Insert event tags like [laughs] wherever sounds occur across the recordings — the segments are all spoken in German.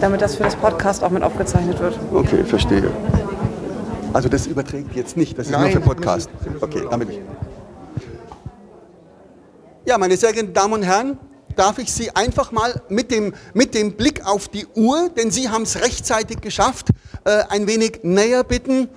Damit das für das Podcast auch mit aufgezeichnet wird. Okay, verstehe. Also das überträgt jetzt nicht, das ist Nein, nur für Podcast. Sie müssen- Sie müssen Okay, damit ich. Ja, meine sehr geehrten Damen und Herren, darf ich Sie einfach mal mit dem, mit dem Blick auf die Uhr, denn Sie haben es rechtzeitig geschafft, äh, ein wenig näher bitten.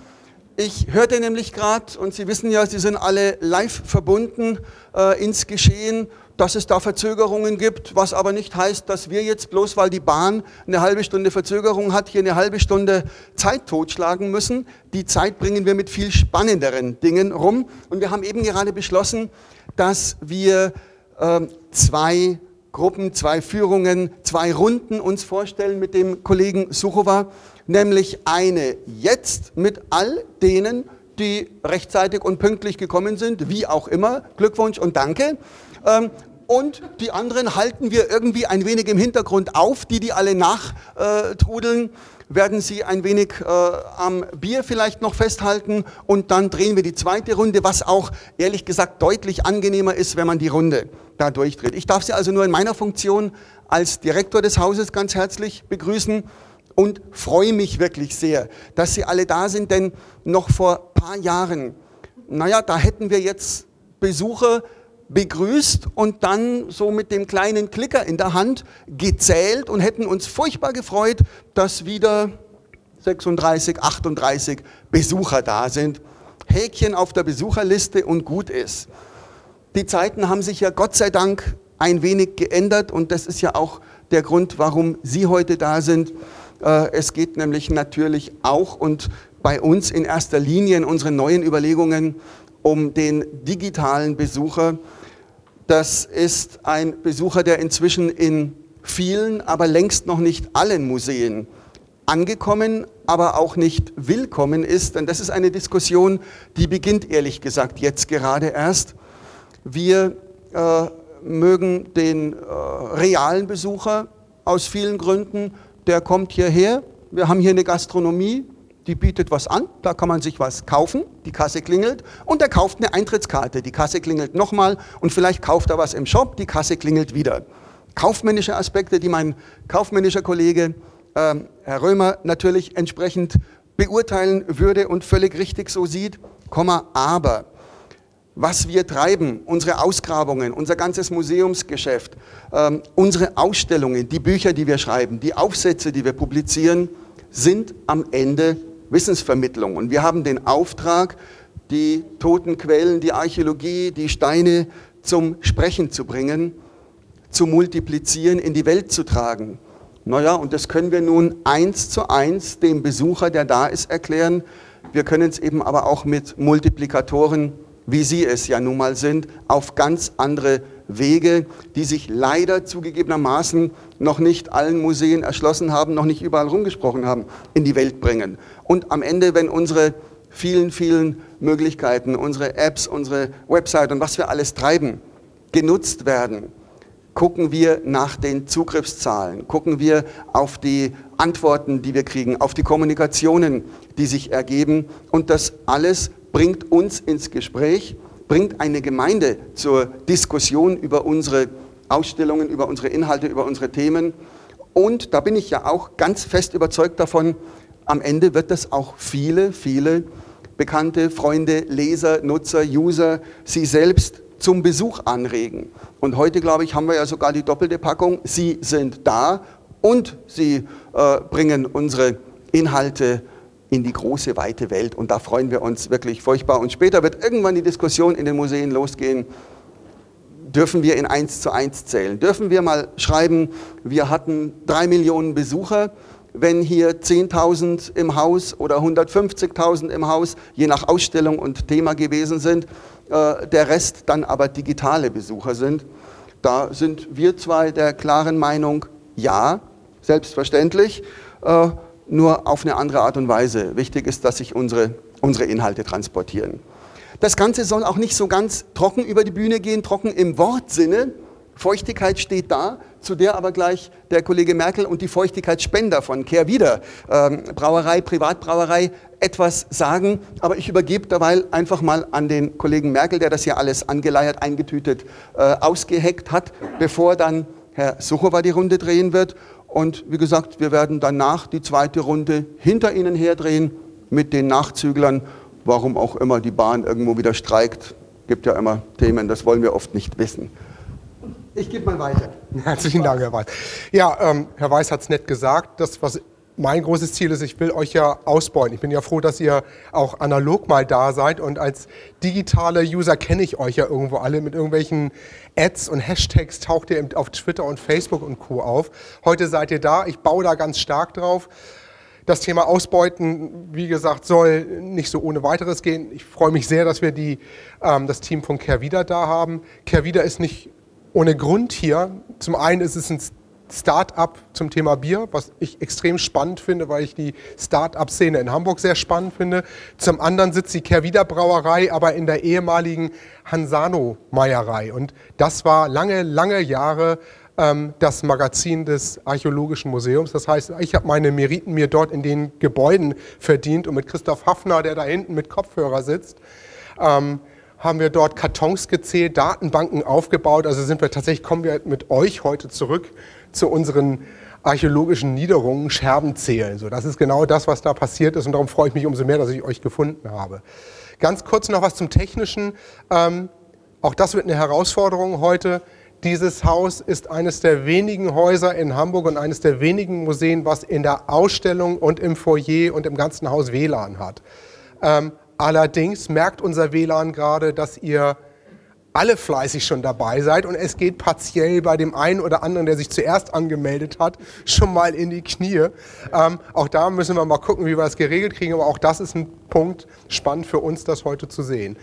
Ich hörte nämlich gerade, und Sie wissen ja, Sie sind alle live verbunden äh, ins Geschehen, dass es da Verzögerungen gibt, was aber nicht heißt, dass wir jetzt bloß, weil die Bahn eine halbe Stunde Verzögerung hat, hier eine halbe Stunde Zeit totschlagen müssen. Die Zeit bringen wir mit viel spannenderen Dingen rum. Und wir haben eben gerade beschlossen, dass wir ähm, zwei Gruppen, zwei Führungen, zwei Runden uns vorstellen mit dem Kollegen Suchowa, nämlich eine jetzt mit all denen, die rechtzeitig und pünktlich gekommen sind, wie auch immer. Glückwunsch und danke. Ähm, und die anderen halten wir irgendwie ein wenig im Hintergrund auf, die, die alle nachtrudeln werden Sie ein wenig äh, am Bier vielleicht noch festhalten und dann drehen wir die zweite Runde, was auch ehrlich gesagt deutlich angenehmer ist, wenn man die Runde da durchdreht. Ich darf Sie also nur in meiner Funktion als Direktor des Hauses ganz herzlich begrüßen und freue mich wirklich sehr, dass Sie alle da sind, denn noch vor ein paar Jahren, naja, da hätten wir jetzt Besucher begrüßt und dann so mit dem kleinen Klicker in der Hand gezählt und hätten uns furchtbar gefreut, dass wieder 36, 38 Besucher da sind. Häkchen auf der Besucherliste und gut ist. Die Zeiten haben sich ja Gott sei Dank ein wenig geändert und das ist ja auch der Grund, warum Sie heute da sind. Äh, Es geht nämlich natürlich auch und bei uns in erster Linie in unseren neuen Überlegungen um den digitalen Besucher. Das ist ein Besucher, der inzwischen in vielen, aber längst noch nicht allen Museen angekommen, aber auch nicht willkommen ist. Denn das ist eine Diskussion, die beginnt ehrlich gesagt jetzt gerade erst. Wir äh, mögen den äh, realen Besucher aus vielen Gründen, der kommt hierher. Wir haben hier eine Gastronomie, die bietet was an, da kann man sich was kaufen, die Kasse klingelt. Und er kauft eine Eintrittskarte, die Kasse klingelt nochmal. Und vielleicht kauft er was im Shop, die Kasse klingelt wieder. Kaufmännische Aspekte, die mein kaufmännischer Kollege ähm, Herr Römer natürlich entsprechend beurteilen würde und völlig richtig so sieht, Komma, aber was wir treiben, unsere Ausgrabungen, unser ganzes Museumsgeschäft, ähm, unsere Ausstellungen, die Bücher, die wir schreiben, die Aufsätze, die wir publizieren, sind am Ende Wissensvermittlung. Und wir haben den Auftrag, die toten Quellen, die Archäologie, die Steine zum Sprechen zu bringen, zu multiplizieren, in die Welt zu tragen. Naja, und das können wir nun eins zu eins dem Besucher, der da ist, erklären. Wir können es eben aber auch mit Multiplikatoren, wie Sie es ja nun mal sind, auf ganz andere Wege, die sich leider zugegebenermaßen noch nicht allen Museen erschlossen haben, noch nicht überall rumgesprochen haben, in die Welt bringen. Und am Ende, wenn unsere vielen, vielen Möglichkeiten, unsere Apps, unsere Website und was wir alles treiben, genutzt werden, gucken wir nach den Zugriffszahlen, gucken wir auf die Antworten, die wir kriegen, auf die Kommunikationen, die sich ergeben. Und das alles bringt uns ins Gespräch, bringt eine Gemeinde zur Diskussion über unsere Ausstellungen, über unsere Inhalte, über unsere Themen. Und da bin ich ja auch ganz fest überzeugt davon, am Ende wird das auch viele, viele Bekannte, Freunde, Leser, Nutzer, User, Sie selbst zum Besuch anregen. Und heute, glaube ich, haben wir ja sogar die doppelte Packung. Sie sind da und Sie äh, bringen unsere Inhalte in die große, weite Welt. Und da freuen wir uns wirklich furchtbar. Und später wird irgendwann die Diskussion in den Museen losgehen. Dürfen wir in eins zu eins zählen? Dürfen wir mal schreiben, wir hatten drei Millionen Besucher, wenn hier 10.000 im Haus oder 150.000 im Haus, je nach Ausstellung und Thema gewesen sind, äh, der Rest dann aber digitale Besucher sind. Da sind wir zwei der klaren Meinung, ja, selbstverständlich, äh, nur auf eine andere Art und Weise. Wichtig ist, dass sich unsere, unsere Inhalte transportieren. Das Ganze soll auch nicht so ganz trocken über die Bühne gehen, trocken im Wortsinne. Feuchtigkeit steht da, zu der aber gleich der Kollege Merkel und die Feuchtigkeitsspender von Kehrwieder ähm, Brauerei, Privatbrauerei etwas sagen. Aber ich übergebe derweil einfach mal an den Kollegen Merkel, der das hier alles angeleiert, eingetütet, äh, ausgeheckt hat, bevor dann Herr Suchowa die Runde drehen wird. Und wie gesagt, wir werden danach die zweite Runde hinter Ihnen herdrehen mit den Nachzüglern, warum auch immer die Bahn irgendwo wieder streikt. Gibt ja immer Themen, das wollen wir oft nicht wissen. Ich gebe mal weiter. Herzlichen Dank, Herr Weiß. Ja, ähm, Herr Weiß hat es nett gesagt. Das, was mein großes Ziel ist, ich will euch ja ausbeuten. Ich bin ja froh, dass ihr auch analog mal da seid und als digitale User kenne ich euch ja irgendwo alle mit irgendwelchen Ads und Hashtags taucht ihr auf Twitter und Facebook und Co. auf. Heute seid ihr da, ich baue da ganz stark drauf. Das Thema Ausbeuten, wie gesagt, soll nicht so ohne weiteres gehen. Ich freue mich sehr, dass wir die, ähm, das Team von Kehrwieder da haben. Kehrwieder ist nicht ohne Grund hier. Zum einen ist es ein Start-up zum Thema Bier, was ich extrem spannend finde, weil ich die Start-up-Szene in Hamburg sehr spannend finde. Zum anderen sitzt die Kehrwieder Brauerei, aber in der ehemaligen Hansano Meierei. Und das war lange, lange Jahre ähm, das Magazin des Archäologischen Museums. Das heißt, ich habe meine Meriten mir dort in den Gebäuden verdient und mit Christoph Hafner, der da hinten mit Kopfhörer sitzt, ähm, haben wir dort Kartons gezählt, Datenbanken aufgebaut. Also sind wir tatsächlich, kommen wir mit euch heute zurück zu unseren archäologischen Niederungen, Scherben zählen. So, das ist genau das, was da passiert ist und darum freue ich mich umso mehr, dass ich euch gefunden habe. Ganz kurz noch was zum Technischen. Ähm, auch das wird eine Herausforderung heute. Dieses Haus ist eines der wenigen Häuser in Hamburg und eines der wenigen Museen, was in der Ausstellung und im Foyer und im ganzen Haus WLAN hat. Ähm, allerdings merkt unser WLAN gerade, dass ihr alle fleißig schon dabei seid und es geht partiell bei dem einen oder anderen, der sich zuerst angemeldet hat, schon mal in die Knie. Ähm, auch da müssen wir mal gucken, wie wir das geregelt kriegen, aber auch das ist ein Punkt spannend für uns, das heute zu sehen.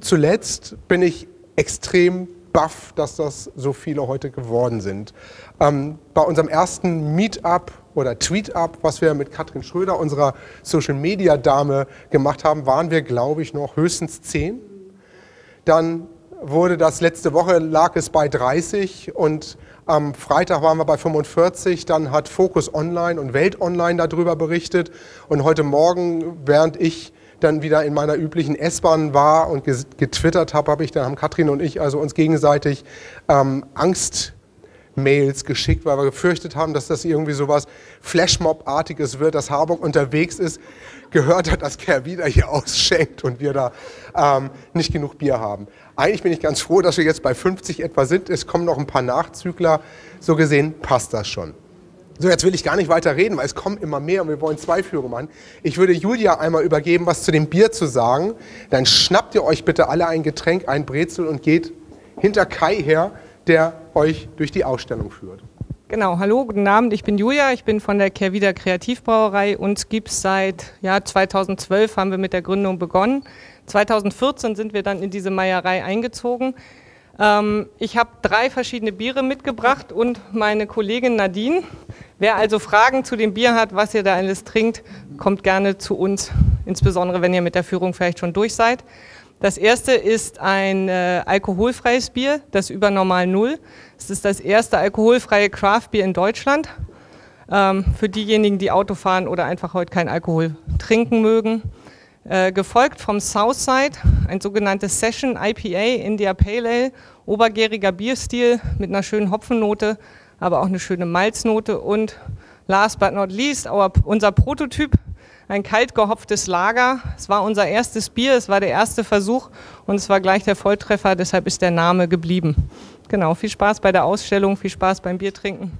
Zuletzt bin ich extrem baff, dass das so viele heute geworden sind. Ähm, bei unserem ersten Meetup oder Tweetup, was wir mit Katrin Schröder, unserer Social Media Dame, gemacht haben, waren wir, glaube ich, noch höchstens zehn. Dann wurde das letzte Woche lag es bei 30 und am Freitag waren wir bei 45. Dann hat Focus Online und Welt Online darüber berichtet. Und heute Morgen, während ich dann wieder in meiner üblichen S-Bahn war und getwittert habe, habe ich dann haben Katrin und ich also uns gegenseitig ähm, Angst Mails geschickt, weil wir gefürchtet haben, dass das irgendwie so was Flashmob-artiges wird, dass Harburg unterwegs ist, gehört hat, dass Kerr wieder hier [laughs] ausschenkt und wir da ähm, nicht genug Bier haben. Eigentlich bin ich ganz froh, dass wir jetzt bei 50 etwa sind. Es kommen noch ein paar Nachzügler. So gesehen passt das schon. So, jetzt will ich gar nicht weiter reden, weil es kommen immer mehr und wir wollen zwei Führungen machen. Ich würde Julia einmal übergeben, was zu dem Bier zu sagen. Dann schnappt ihr euch bitte alle ein Getränk, ein Brezel und geht hinter Kai her, der euch durch die Ausstellung führt. Genau, hallo, guten Abend, ich bin Julia, ich bin von der Kehrwieder Kreativbrauerei. Uns gibt es seit ja, 2012, haben wir mit der Gründung begonnen. 2014 sind wir dann in diese Meierei eingezogen. Ähm, ich habe drei verschiedene Biere mitgebracht und meine Kollegin Nadine. Wer also Fragen zu dem Bier hat, was ihr da alles trinkt, kommt gerne zu uns, insbesondere wenn ihr mit der Führung vielleicht schon durch seid. Das erste ist ein äh, alkoholfreies Bier, das Übernormal Null. Es ist das erste alkoholfreie Craftbier in Deutschland. Ähm, für diejenigen, die Auto fahren oder einfach heute keinen Alkohol trinken mögen. Äh, gefolgt vom Southside, ein sogenanntes Session IPA India Pale Ale, obergäriger Bierstil mit einer schönen Hopfennote, aber auch eine schöne Malznote und last but not least our, unser Prototyp, ein kalt gehopftes Lager. Es war unser erstes Bier, es war der erste Versuch und es war gleich der Volltreffer, deshalb ist der Name geblieben. Genau, viel Spaß bei der Ausstellung, viel Spaß beim Biertrinken.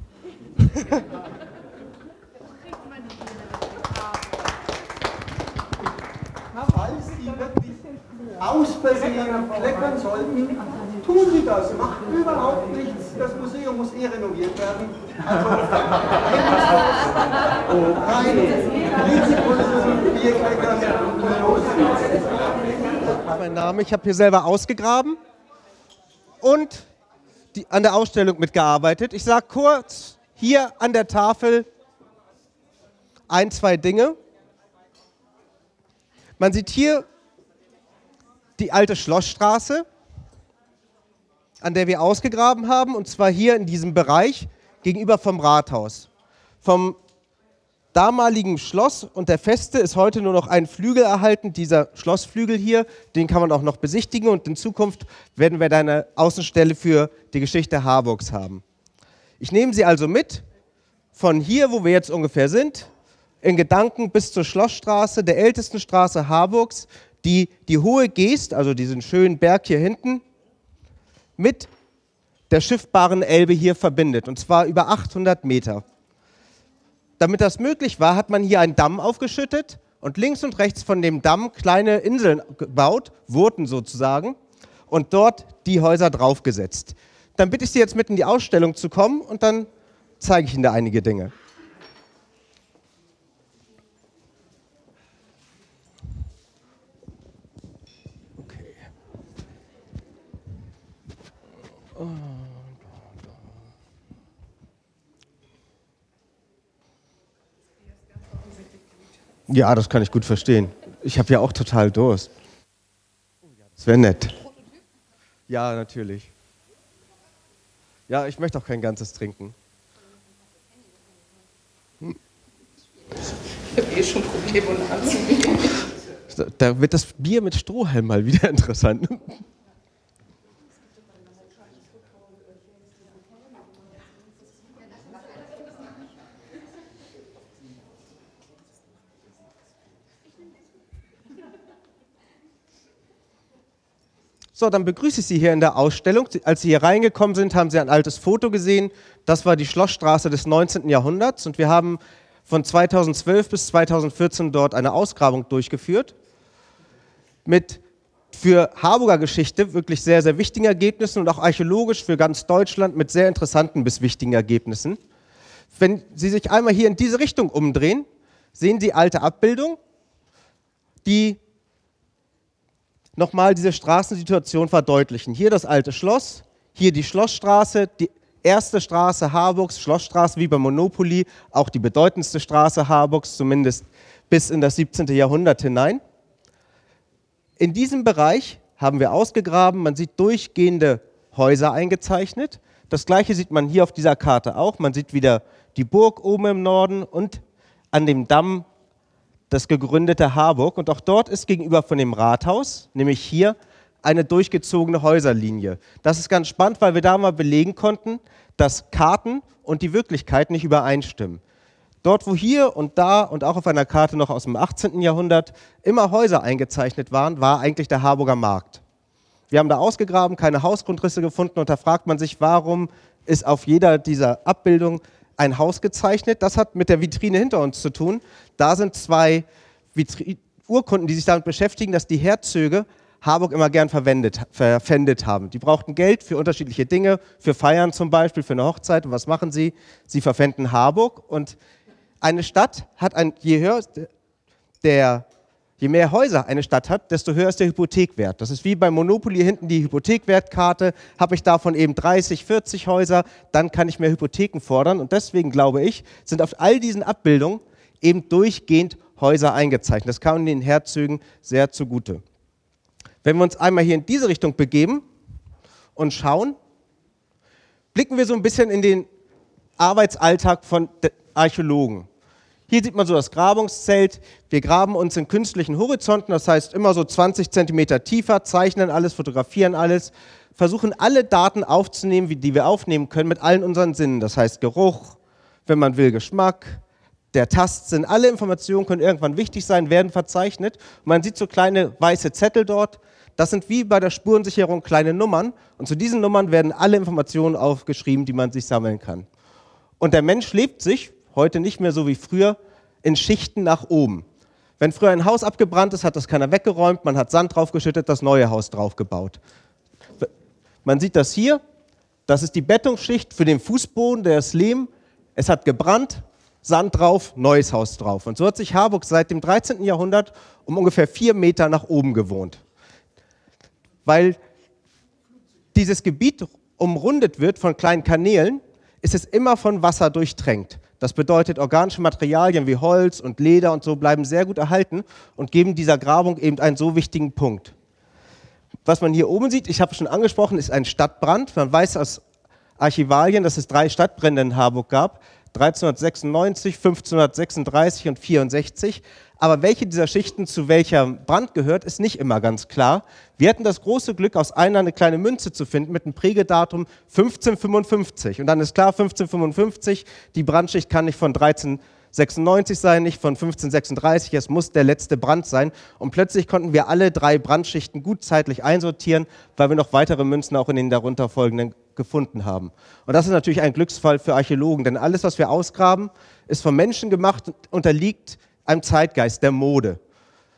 [laughs] aus Versehen kleckern sollten, tun Sie das. Macht überhaupt nichts. Das Museum muss eh renoviert werden. Also, rein, Risikosen, Bierkleckern und los. Mein Name, ich habe hier selber ausgegraben und die, an der Ausstellung mitgearbeitet. Ich sage kurz hier an der Tafel ein, zwei Dinge. Man sieht hier die alte Schlossstraße. An der wir ausgegraben haben, und zwar hier in diesem Bereich gegenüber vom Rathaus. Vom damaligen Schloss und der Feste ist heute nur noch ein Flügel erhalten, dieser Schlossflügel hier, den kann man auch noch besichtigen und in Zukunft werden wir da eine Außenstelle für die Geschichte Harburgs haben. Ich nehme Sie also mit von hier, wo wir jetzt ungefähr sind, in Gedanken bis zur Schlossstraße, der ältesten Straße Harburgs, die die hohe Geest, also diesen schönen Berg hier hinten, mit der schiffbaren Elbe hier verbindet, und zwar über 800 Meter. Damit das möglich war, hat man hier einen Damm aufgeschüttet und links und rechts von dem Damm kleine Inseln gebaut, Wurten sozusagen, und dort die Häuser draufgesetzt. Dann bitte ich Sie jetzt mit in die Ausstellung zu kommen und dann zeige ich Ihnen da einige Dinge. Ja, das kann ich gut verstehen. Ich habe ja auch total Durst. Das wäre nett. Ja, natürlich. Ja, ich möchte auch kein ganzes trinken. Hm. Ich habe eh schon Probleme anzunehmen. Da wird das Bier mit Strohhalm mal wieder [laughs] interessant. So, dann begrüße ich Sie hier in der Ausstellung. Als Sie hier reingekommen sind, haben Sie ein altes Foto gesehen. Das war die Schlossstraße des 19. Jahrhunderts und wir haben von 2012 bis 2014 dort eine Ausgrabung durchgeführt mit für Harburger Geschichte wirklich sehr, sehr wichtigen Ergebnissen und auch archäologisch für ganz Deutschland mit sehr interessanten bis wichtigen Ergebnissen. Wenn Sie sich einmal hier in diese Richtung umdrehen, sehen Sie alte Abbildungen, die nochmal diese Straßensituation verdeutlichen. Hier das alte Schloss, hier die Schlossstraße, die erste Straße Harburgs, Schlossstraße wie bei Monopoly, auch die bedeutendste Straße Harburgs, zumindest bis in das 17. Jahrhundert hinein. In diesem Bereich haben wir ausgegraben, man sieht durchgehende Häuser eingezeichnet. Das gleiche sieht man hier auf dieser Karte auch. Man sieht wieder die Burg oben im Norden und an dem Damm das gegründete Harburg. Und auch dort ist gegenüber von dem Rathaus, nämlich hier, eine durchgezogene Häuserlinie. Das ist ganz spannend, weil wir da mal belegen konnten, dass Karten und die Wirklichkeit nicht übereinstimmen. Dort, wo hier und da und auch auf einer Karte noch aus dem 18. Jahrhundert immer Häuser eingezeichnet waren, war eigentlich der Harburger Markt. Wir haben da ausgegraben, keine Hausgrundrisse gefunden und da fragt man sich, warum ist auf jeder dieser Abbildungen ein Haus gezeichnet. Das hat mit der Vitrine hinter uns zu tun. Da sind zwei Vitri Urkunden, die sich damit beschäftigen, dass die Herzöge Harburg immer gern verwendet, verpfändet haben. Die brauchten Geld für unterschiedliche Dinge, für Feiern zum Beispiel, für eine Hochzeit. Und was machen sie? Sie verpfänden Harburg. Und eine Stadt hat ein, je höher der Je mehr Häuser eine Stadt hat, desto höher ist der Hypothekwert. Das ist wie beim Monopoly hinten die Hypothekwertkarte. Habe ich davon eben 30, 40 Häuser, dann kann ich mehr Hypotheken fordern. Und deswegen glaube ich, sind auf all diesen Abbildungen eben durchgehend Häuser eingezeichnet. Das kam den Herzögen sehr zugute. Wenn wir uns einmal hier in diese Richtung begeben und schauen, blicken wir so ein bisschen in den Arbeitsalltag von Archäologen. Hier sieht man so das Grabungszelt. Wir graben uns in künstlichen Horizonten, das heißt immer so 20 Zentimeter tiefer, zeichnen alles, fotografieren alles, versuchen alle Daten aufzunehmen, die wir aufnehmen können, mit allen unseren Sinnen. Das heißt Geruch, wenn man will, Geschmack, der Tastsinn. Alle Informationen können irgendwann wichtig sein, werden verzeichnet. Man sieht so kleine weiße Zettel dort. Das sind wie bei der Spurensicherung kleine Nummern. Und zu diesen Nummern werden alle Informationen aufgeschrieben, die man sich sammeln kann. Und der Mensch lebt sich heute nicht mehr so wie früher, in Schichten nach oben. Wenn früher ein Haus abgebrannt ist, hat das keiner weggeräumt, man hat Sand draufgeschüttet, das neue Haus draufgebaut. Man sieht das hier, das ist die Bettungsschicht für den Fußboden, der ist Lehm, es hat gebrannt, Sand drauf, neues Haus drauf. Und so hat sich Harburg seit dem 13. Jahrhundert um ungefähr vier Meter nach oben gewohnt. Weil dieses Gebiet umrundet wird von kleinen Kanälen, ist es immer von Wasser durchtränkt. Das bedeutet, organische Materialien wie Holz und Leder und so bleiben sehr gut erhalten und geben dieser Grabung eben einen so wichtigen Punkt. Was man hier oben sieht, ich habe schon angesprochen, ist ein Stadtbrand. Man weiß aus Archivalien, dass es drei Stadtbrände in Harburg gab. 1396, 1536 und 64. Aber welche dieser Schichten zu welcher Brand gehört, ist nicht immer ganz klar. Wir hatten das große Glück, aus einer eine kleine Münze zu finden mit einem Prägedatum 1555. Und dann ist klar, 1555, die Brandschicht kann nicht von 1396 sein, nicht von 1536, es muss der letzte Brand sein. Und plötzlich konnten wir alle drei Brandschichten gut zeitlich einsortieren, weil wir noch weitere Münzen auch in den darunter folgenden gefunden haben. Und das ist natürlich ein Glücksfall für Archäologen, denn alles, was wir ausgraben, ist von Menschen gemacht und unterliegt einem Zeitgeist, der Mode.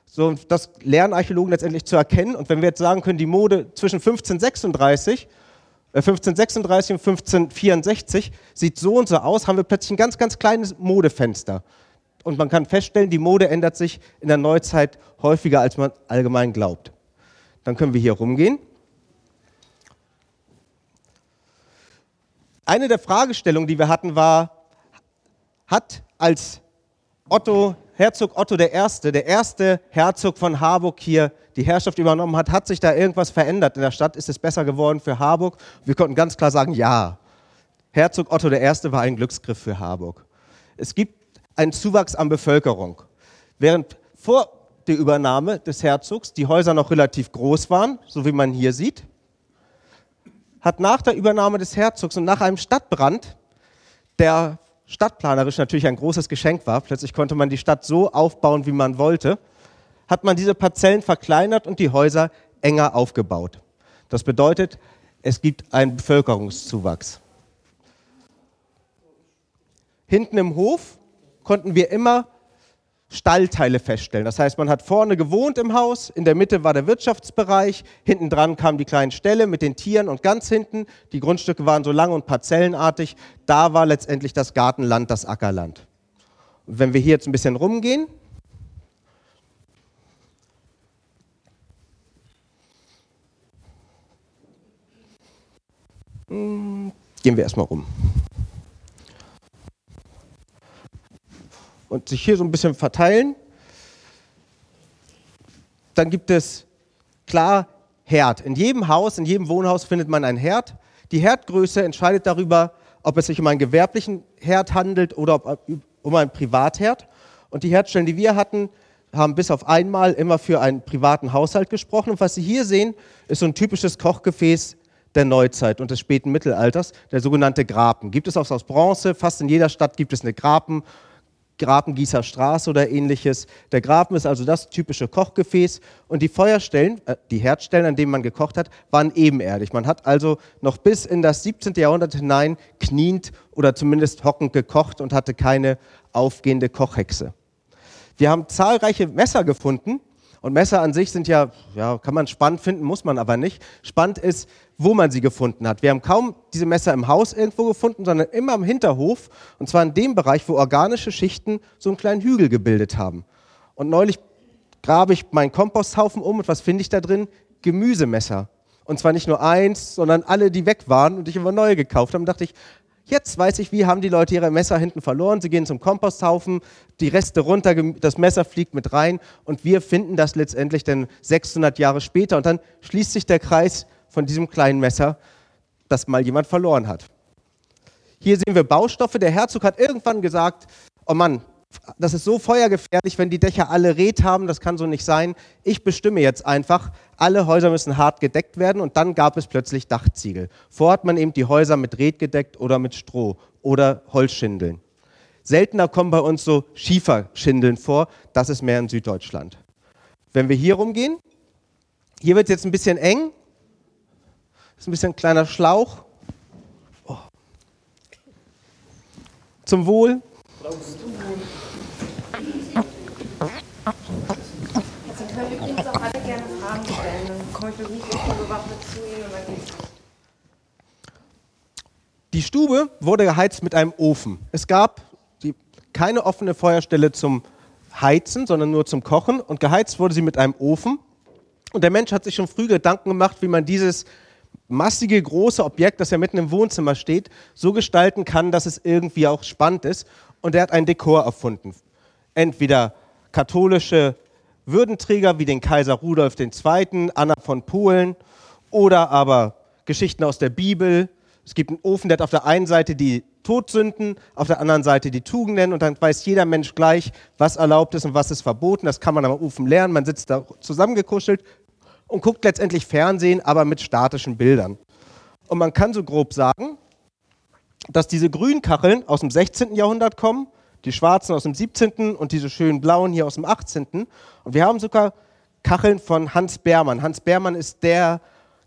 So, das lernen Archäologen letztendlich zu erkennen. Und wenn wir jetzt sagen können, die Mode zwischen 1536, äh 1536 und 1564 sieht so und so aus, haben wir plötzlich ein ganz, ganz kleines Modefenster. Und man kann feststellen, die Mode ändert sich in der Neuzeit häufiger, als man allgemein glaubt. Dann können wir hier rumgehen. Eine der Fragestellungen, die wir hatten, war, hat als Otto, Herzog Otto I., der erste Herzog von Harburg hier die Herrschaft übernommen hat, hat sich da irgendwas verändert in der Stadt? Ist es besser geworden für Harburg? Wir konnten ganz klar sagen, ja. Herzog Otto I. war ein Glücksgriff für Harburg. Es gibt einen Zuwachs an Bevölkerung. Während vor der Übernahme des Herzogs die Häuser noch relativ groß waren, so wie man hier sieht, hat nach der Übernahme des Herzogs und nach einem Stadtbrand, der stadtplanerisch natürlich ein großes Geschenk war, plötzlich konnte man die Stadt so aufbauen, wie man wollte, hat man diese Parzellen verkleinert und die Häuser enger aufgebaut. Das bedeutet, es gibt einen Bevölkerungszuwachs. Hinten im Hof konnten wir immer Stallteile feststellen. Das heißt, man hat vorne gewohnt im Haus, in der Mitte war der Wirtschaftsbereich, hinten dran kamen die kleinen Ställe mit den Tieren und ganz hinten, die Grundstücke waren so lang und parzellenartig, da war letztendlich das Gartenland, das Ackerland. Und wenn wir hier jetzt ein bisschen rumgehen, hm, gehen wir erstmal rum. Und sich hier so ein bisschen verteilen. Dann gibt es klar Herd. In jedem Haus, in jedem Wohnhaus findet man einen Herd. Die Herdgröße entscheidet darüber, ob es sich um einen gewerblichen Herd handelt oder um einen Privatherd. Und die Herdstellen, die wir hatten, haben bis auf einmal immer für einen privaten Haushalt gesprochen. Und was Sie hier sehen, ist so ein typisches Kochgefäß der Neuzeit und des späten Mittelalters, der sogenannte Grapen. Gibt es auch aus Bronze, fast in jeder Stadt gibt es eine Grapen Grapengießer Straße oder ähnliches. Der Grapen ist also das typische Kochgefäß und die Feuerstellen, äh, die Herdstellen, an denen man gekocht hat, waren ebenerdig. Man hat also noch bis in das 17. Jahrhundert hinein kniend oder zumindest hockend gekocht und hatte keine aufgehende Kochhexe. Wir haben zahlreiche Messer gefunden, und Messer an sich sind ja, ja, kann man spannend finden, muss man aber nicht. Spannend ist, wo man sie gefunden hat. Wir haben kaum diese Messer im Haus irgendwo gefunden, sondern immer im Hinterhof. Und zwar in dem Bereich, wo organische Schichten so einen kleinen Hügel gebildet haben. Und neulich grabe ich meinen Komposthaufen um und was finde ich da drin? Gemüsemesser. Und zwar nicht nur eins, sondern alle, die weg waren und ich immer neue gekauft habe. Und dachte ich, Jetzt weiß ich, wie haben die Leute ihre Messer hinten verloren. Sie gehen zum Komposthaufen, die Reste runter, das Messer fliegt mit rein und wir finden das letztendlich dann 600 Jahre später und dann schließt sich der Kreis von diesem kleinen Messer, das mal jemand verloren hat. Hier sehen wir Baustoffe. Der Herzog hat irgendwann gesagt, oh Mann, das ist so feuergefährlich, wenn die Dächer alle Red haben, das kann so nicht sein. Ich bestimme jetzt einfach, alle Häuser müssen hart gedeckt werden und dann gab es plötzlich Dachziegel. Vorher hat man eben die Häuser mit Red gedeckt oder mit Stroh oder Holzschindeln. Seltener kommen bei uns so Schieferschindeln vor, das ist mehr in Süddeutschland. Wenn wir hier rumgehen, hier wird es jetzt ein bisschen eng, das ist ein bisschen ein kleiner Schlauch. Oh. Zum Wohl. Zum Wohl. Jetzt können übrigens auch alle gerne Fragen stellen. Dann komme ich mit Mikrofon bewaffnet zu Ihnen und dann geht's. Die Stube wurde geheizt mit einem Ofen. Es gab die, keine offene Feuerstelle zum Heizen, sondern nur zum Kochen. Und geheizt wurde sie mit einem Ofen. Und der Mensch hat sich schon früh Gedanken gemacht, wie man dieses massige, große Objekt, das ja mitten im Wohnzimmer steht, so gestalten kann, dass es irgendwie auch spannend ist. Und er hat ein Dekor erfunden. Entweder katholische Würdenträger wie den Kaiser Rudolf II., Anna von Polen oder aber Geschichten aus der Bibel. Es gibt einen Ofen, der hat auf der einen Seite die Todsünden, auf der anderen Seite die Tugenden und dann weiß jeder Mensch gleich, was erlaubt ist und was ist verboten. Das kann man am Ofen lernen. Man sitzt da zusammengekuschelt und guckt letztendlich Fernsehen, aber mit statischen Bildern. Und man kann so grob sagen, dass diese grünen Kacheln aus dem 16. Jahrhundert kommen, die schwarzen aus dem 17. und diese schönen blauen hier aus dem 18. Und wir haben sogar Kacheln von Hans Beermann. Hans Beermann ist der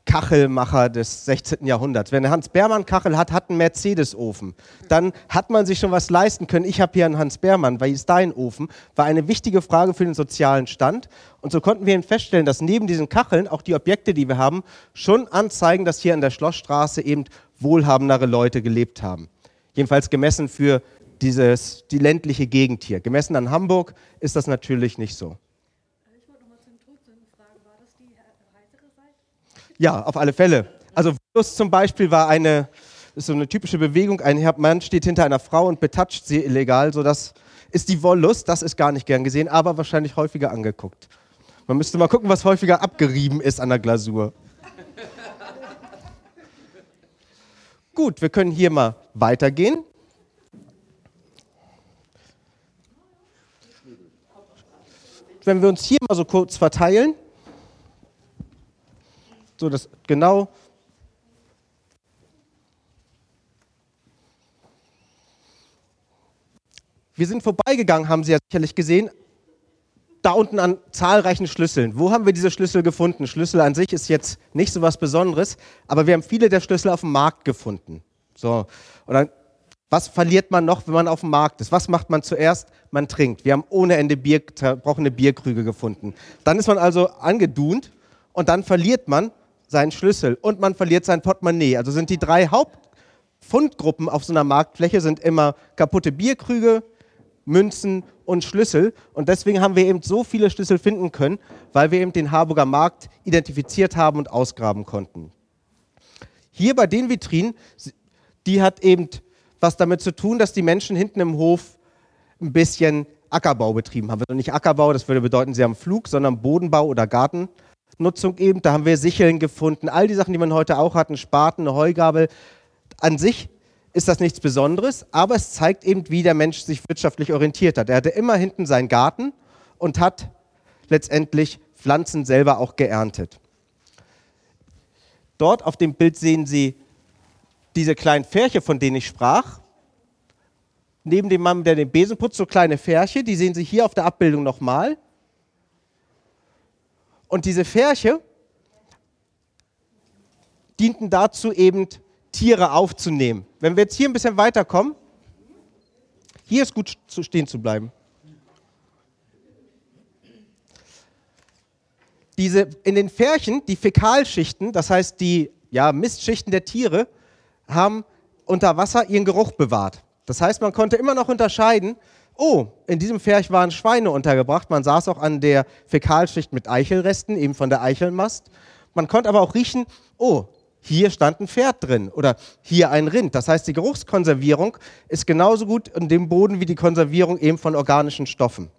Kachelmacher des 16. Jahrhunderts. Wenn Hans Beermann Kachel hat, hat einen Mercedes-Ofen. Dann hat man sich schon was leisten können. Ich habe hier einen Hans Beermann, weil ist dein Ofen? War eine wichtige Frage für den sozialen Stand. Und so konnten wir eben feststellen, dass neben diesen Kacheln auch die Objekte, die wir haben, schon anzeigen, dass hier an der Schlossstraße eben wohlhabendere Leute gelebt haben. Jedenfalls gemessen für dieses, die ländliche Gegend hier. Gemessen an Hamburg ist das natürlich nicht so. Ja, auf alle Fälle. Also Wollust zum Beispiel war eine, ist so eine typische Bewegung. Ein Mann steht hinter einer Frau und betatscht sie illegal. So das ist die Wollust. Das ist gar nicht gern gesehen, aber wahrscheinlich häufiger angeguckt. Man müsste mal gucken, was häufiger abgerieben ist an der Glasur. Gut, wir können hier mal weitergehen. Wenn wir uns hier mal so kurz verteilen so das genau. Wir sind vorbeigegangen, haben Sie ja sicherlich gesehen, da unten an zahlreichen Schlüsseln. Wo haben wir diese Schlüssel gefunden? Schlüssel an sich ist jetzt nicht so was Besonderes, aber wir haben viele der Schlüssel auf dem Markt gefunden. So, und dann, was verliert man noch, wenn man auf dem Markt ist? Was macht man zuerst? Man trinkt. Wir haben ohne Ende Bier, zerbrochene Bierkrüge gefunden. Dann ist man also angedunt und dann verliert man seinen Schlüssel und man verliert sein Portemonnaie. Also sind die drei Hauptfundgruppen auf so einer Marktfläche sind immer kaputte Bierkrüge, Münzen und Schlüssel. Und deswegen haben wir eben so viele Schlüssel finden können, weil wir eben den Harburger Markt identifiziert haben und ausgraben konnten. Hier bei den Vitrinen, die hat eben was damit zu tun, dass die Menschen hinten im Hof ein bisschen Ackerbau betrieben haben. Also nicht Ackerbau, das würde bedeuten, sie haben Flug, sondern Bodenbau oder Garten. Nutzung eben. Da haben wir Sicheln gefunden, all die Sachen, die man heute auch hat, ein Spaten, eine Heugabel. An sich ist das nichts Besonderes, aber es zeigt eben, wie der Mensch sich wirtschaftlich orientiert hat. Er hatte immer hinten seinen Garten und hat letztendlich Pflanzen selber auch geerntet. Dort auf dem Bild sehen Sie diese kleinen Färche, von denen ich sprach. Neben dem Mann, der den Besen putzt, so kleine Färche, die sehen Sie hier auf der Abbildung nochmal. Und diese Färche dienten dazu eben, Tiere aufzunehmen. Wenn wir jetzt hier ein bisschen weiterkommen, hier ist gut stehen zu bleiben. Diese, in den Färchen, die Fäkalschichten, das heißt die ja, Mistschichten der Tiere, haben unter Wasser ihren Geruch bewahrt. Das heißt, man konnte immer noch unterscheiden, oh, in diesem Pferch waren Schweine untergebracht. Man saß auch an der Fäkalschicht mit Eichelresten, eben von der Eichelmast. Man konnte aber auch riechen, oh, hier stand ein Pferd drin oder hier ein Rind. Das heißt, die Geruchskonservierung ist genauso gut in dem Boden wie die Konservierung eben von organischen Stoffen.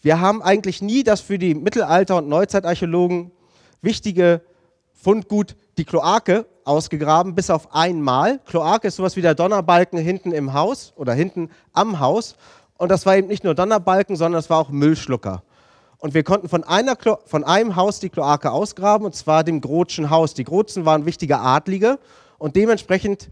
Wir haben eigentlich nie das für die Mittelalter- und Neuzeitarchäologen wichtige Fundgut, die Kloake, ausgegraben, bis auf einmal. Kloake ist sowas wie der Donnerbalken hinten im Haus oder hinten am Haus. Und das war eben nicht nur Donnerbalken, sondern das war auch Müllschlucker. Und wir konnten von, einer von einem Haus die Kloake ausgraben, und zwar dem Grotschen Haus. Die Grotzen waren wichtige Adlige und dementsprechend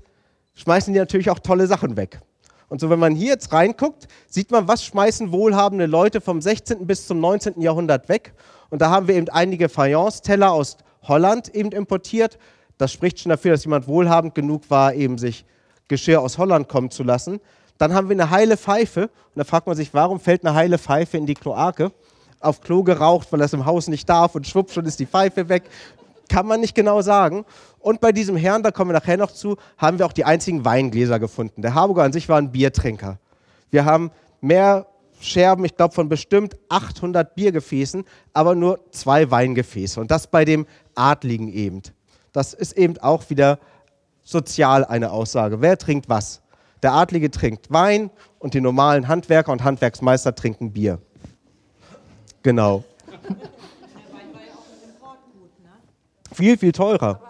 schmeißen die natürlich auch tolle Sachen weg. Und so, wenn man hier jetzt reinguckt, sieht man, was schmeißen wohlhabende Leute vom 16. bis zum 19. Jahrhundert weg. Und da haben wir eben einige Fayence-Teller aus Holland eben importiert das spricht schon dafür, dass jemand wohlhabend genug war, eben sich Geschirr aus Holland kommen zu lassen. Dann haben wir eine heile Pfeife. Und da fragt man sich, warum fällt eine heile Pfeife in die Kloake? Auf Klo geraucht, weil es im Haus nicht darf und schwupp, schon ist die Pfeife weg. Kann man nicht genau sagen. Und bei diesem Herrn, da kommen wir nachher noch zu, haben wir auch die einzigen Weingläser gefunden. Der Harburger an sich war ein Biertrinker. Wir haben mehr Scherben, ich glaube von bestimmt 800 Biergefäßen, aber nur zwei Weingefäße. Und das bei dem Adligen eben. Das ist eben auch wieder sozial eine Aussage. Wer trinkt was? Der Adlige trinkt Wein und die normalen Handwerker und Handwerksmeister trinken Bier. Genau. Viel, viel teurer.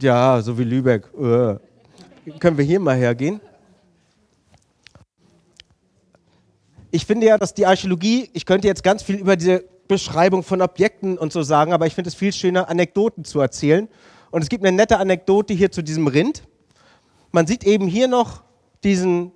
Ja, so wie Lübeck. Äh. Können wir hier mal hergehen? Ich finde ja, dass die Archäologie, ich könnte jetzt ganz viel über diese Beschreibung von Objekten und so sagen, aber ich finde es viel schöner, Anekdoten zu erzählen. Und es gibt eine nette Anekdote hier zu diesem Rind. Man sieht eben hier noch diesen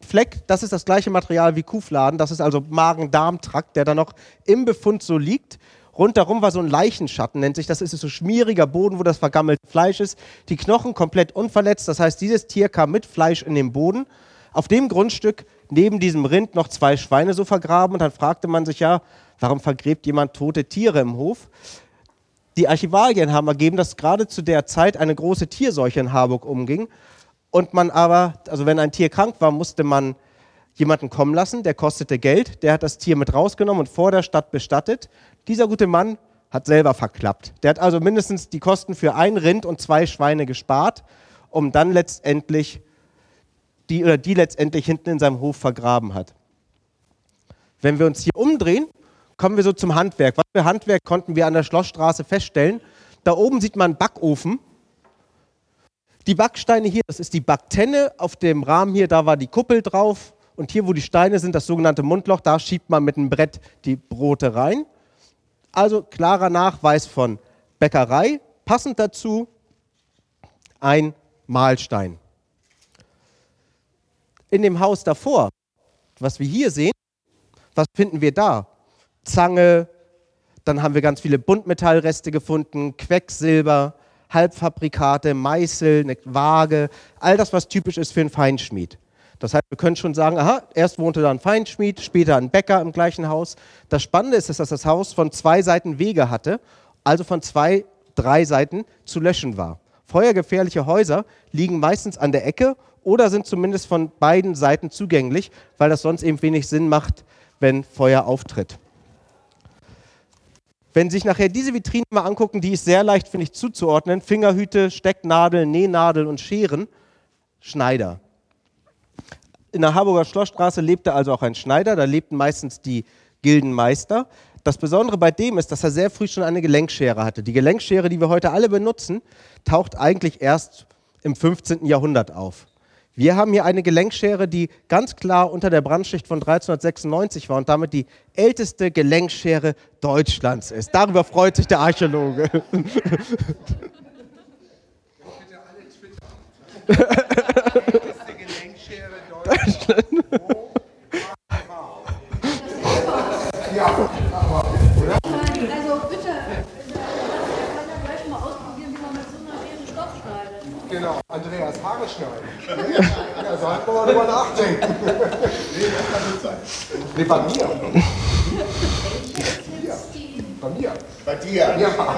Fleck, das ist das gleiche Material wie Kuhfladen, das ist also Magen-Darm-Trakt, der da noch im Befund so liegt. Rundherum war so ein Leichenschatten, nennt sich das. ist so schmieriger Boden, wo das vergammelte Fleisch ist. Die Knochen komplett unverletzt. Das heißt, dieses Tier kam mit Fleisch in den Boden. Auf dem Grundstück neben diesem Rind noch zwei Schweine so vergraben. Und dann fragte man sich ja, warum vergräbt jemand tote Tiere im Hof? Die Archivalien haben ergeben, dass gerade zu der Zeit eine große Tierseuche in Harburg umging. Und man aber, also wenn ein Tier krank war, musste man jemanden kommen lassen, der kostete Geld, der hat das Tier mit rausgenommen und vor der Stadt bestattet. Dieser gute Mann hat selber verklappt. Der hat also mindestens die Kosten für ein Rind und zwei Schweine gespart, um dann letztendlich die oder die letztendlich hinten in seinem Hof vergraben hat. Wenn wir uns hier umdrehen, kommen wir so zum Handwerk. Was für Handwerk konnten wir an der Schlossstraße feststellen? Da oben sieht man einen Backofen. Die Backsteine hier, das ist die Backtenne. Auf dem Rahmen hier, da war die Kuppel drauf. Und hier, wo die Steine sind, das sogenannte Mundloch, da schiebt man mit einem Brett die Brote rein. Also klarer Nachweis von Bäckerei. Passend dazu ein Mahlstein. In dem Haus davor, was wir hier sehen, was finden wir da? Zange, dann haben wir ganz viele Buntmetallreste gefunden, Quecksilber, Halbfabrikate, Meißel, eine Waage, all das, was typisch ist für einen Feinschmied. Das heißt, wir können schon sagen, aha, erst wohnte da ein Feinschmied, später ein Bäcker im gleichen Haus. Das Spannende ist, dass das Haus von zwei Seiten Wege hatte, also von zwei, drei Seiten zu löschen war. Feuergefährliche Häuser liegen meistens an der Ecke oder sind zumindest von beiden Seiten zugänglich, weil das sonst eben wenig Sinn macht, wenn Feuer auftritt. Wenn Sie sich nachher diese Vitrine mal angucken, die ist sehr leicht, finde ich, zuzuordnen. Fingerhüte, Stecknadeln, Nähnadeln und Scheren. Schneider in der Harburger Schlossstraße lebte also auch ein Schneider, da lebten meistens die Gildenmeister. Das Besondere bei dem ist, dass er sehr früh schon eine Gelenkschere hatte. Die Gelenkschere, die wir heute alle benutzen, taucht eigentlich erst im 15. Jahrhundert auf. Wir haben hier eine Gelenkschere, die ganz klar unter der Brandschicht von 1396 war und damit die älteste Gelenkschere Deutschlands ist. Darüber freut sich der Archäologe. Ja, aber, oder? Also bitte, kann ja gleich mal ausprobieren, wie man mit so einer schweren Stoff schneidet. Genau, Andreas Haare schneiden. ja, sollten wir mal drüber nachdenken. [laughs] nee, das kann nicht sein. Nee, bei mir. Bei mir. Bei dir. Ja.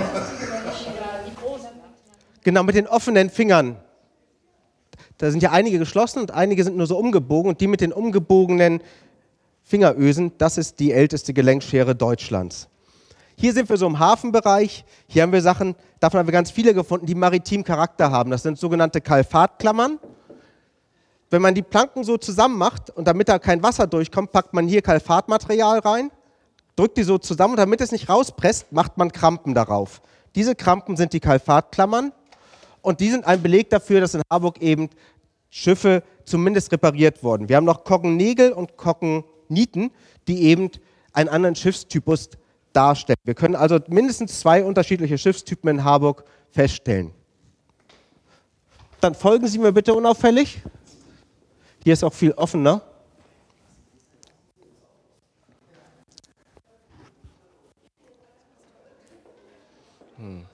Genau, mit den offenen Fingern da sind ja einige geschlossen und einige sind nur so umgebogen. Und die mit den umgebogenen Fingerösen, das ist die älteste Gelenkschere Deutschlands. Hier sind wir so im Hafenbereich. Hier haben wir Sachen, davon haben wir ganz viele gefunden, die maritim Charakter haben. Das sind sogenannte Kalfatklammern. Wenn man die Planken so zusammen macht und damit da kein Wasser durchkommt, packt man hier Kalfatmaterial rein, drückt die so zusammen und damit es nicht rauspresst, macht man Krampen darauf. Diese Krampen sind die Kalfatklammern und die sind ein Beleg dafür, dass in Harburg eben Schiffe zumindest repariert wurden. Wir haben noch Kockennägel und Kockenniten, die eben einen anderen Schiffstypus darstellen. Wir können also mindestens zwei unterschiedliche Schiffstypen in Harburg feststellen. Dann folgen Sie mir bitte unauffällig. Hier ist auch viel offener. Hm.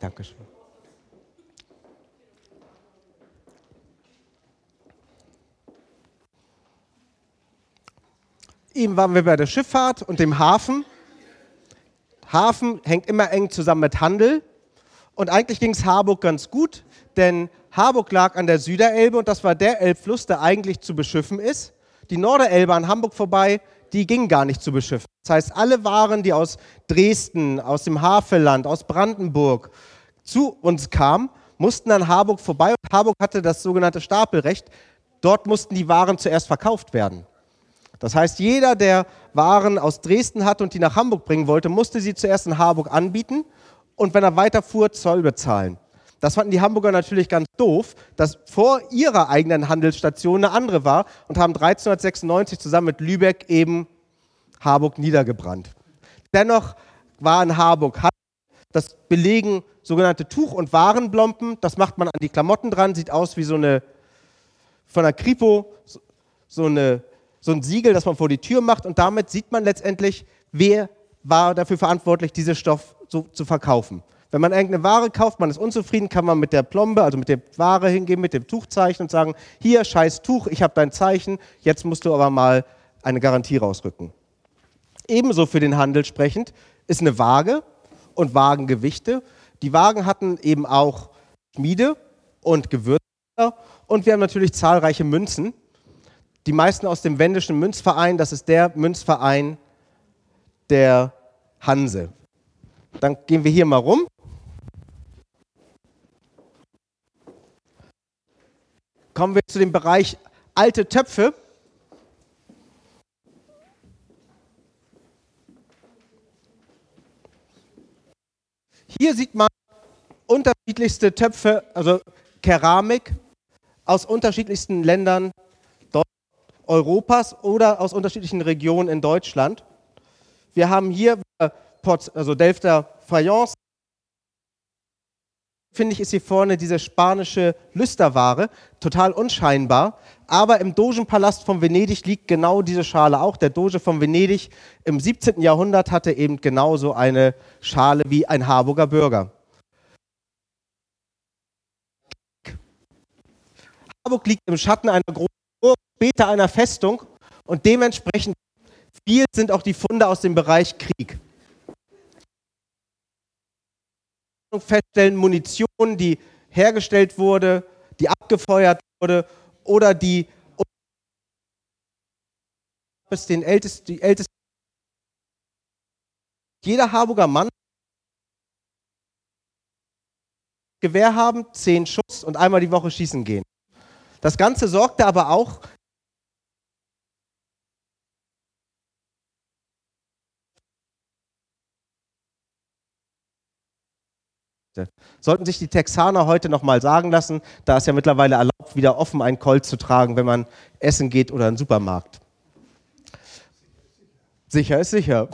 Dankeschön. Eben waren wir bei der Schifffahrt und dem Hafen. Hafen hängt immer eng zusammen mit Handel. Und eigentlich ging es Harburg ganz gut, denn Harburg lag an der Süderelbe und das war der Elbfluss, der eigentlich zu beschiffen ist. Die Norderelbe an Hamburg vorbei, die ging gar nicht zu beschiffen. Das heißt, alle Waren, die aus Dresden, aus dem Havelland, aus Brandenburg zu uns kamen, mussten an Harburg vorbei und Harburg hatte das sogenannte Stapelrecht. Dort mussten die Waren zuerst verkauft werden. Das heißt, jeder, der Waren aus Dresden hatte und die nach Hamburg bringen wollte, musste sie zuerst in Harburg anbieten und wenn er weiterfuhr, Zoll bezahlen. Das fanden die Hamburger natürlich ganz doof, dass vor ihrer eigenen Handelsstation eine andere war und haben 1396 zusammen mit Lübeck eben Harburg niedergebrannt. Dennoch war in Harburg das belegen sogenannte Tuch- und Warenblompen. Das macht man an die Klamotten dran, sieht aus wie so eine von der Kripo, so, eine, so ein Siegel, das man vor die Tür macht. Und damit sieht man letztendlich, wer war dafür verantwortlich, diesen Stoff so zu verkaufen. Wenn man irgendeine Ware kauft, man ist unzufrieden, kann man mit der Plombe, also mit der Ware hingehen, mit dem Tuchzeichen und sagen, hier, scheiß Tuch, ich habe dein Zeichen, jetzt musst du aber mal eine Garantie rausrücken. Ebenso für den Handel sprechend ist eine Waage und Wagengewichte. Die Wagen hatten eben auch Schmiede und Gewürze und wir haben natürlich zahlreiche Münzen. Die meisten aus dem Wendischen Münzverein, das ist der Münzverein der Hanse. Dann gehen wir hier mal rum. Kommen wir zu dem Bereich alte Töpfe. Hier sieht man unterschiedlichste Töpfe, also Keramik aus unterschiedlichsten Ländern Europas oder aus unterschiedlichen Regionen in Deutschland. Wir haben hier äh, also Delfter Fayence. Finde ich, ist hier vorne diese spanische Lüsterware, total unscheinbar. Aber im Dogenpalast von Venedig liegt genau diese Schale auch. Der Doge von Venedig im 17. Jahrhundert hatte eben genauso eine Schale wie ein Harburger Bürger. Harburg liegt im Schatten einer großen Burg, später einer Festung und dementsprechend viel sind auch die Funde aus dem Bereich Krieg. Feststellen Munition, die hergestellt wurde, die abgefeuert wurde oder die bis den ältesten, die ältesten. Jeder Harburger Mann Gewehr haben, zehn Schuss und einmal die Woche schießen gehen. Das Ganze sorgte aber auch Sollten sich die Texaner heute noch mal sagen lassen, da ist ja mittlerweile erlaubt, wieder offen einen Colt zu tragen, wenn man essen geht oder in den Supermarkt. Sicher ist sicher.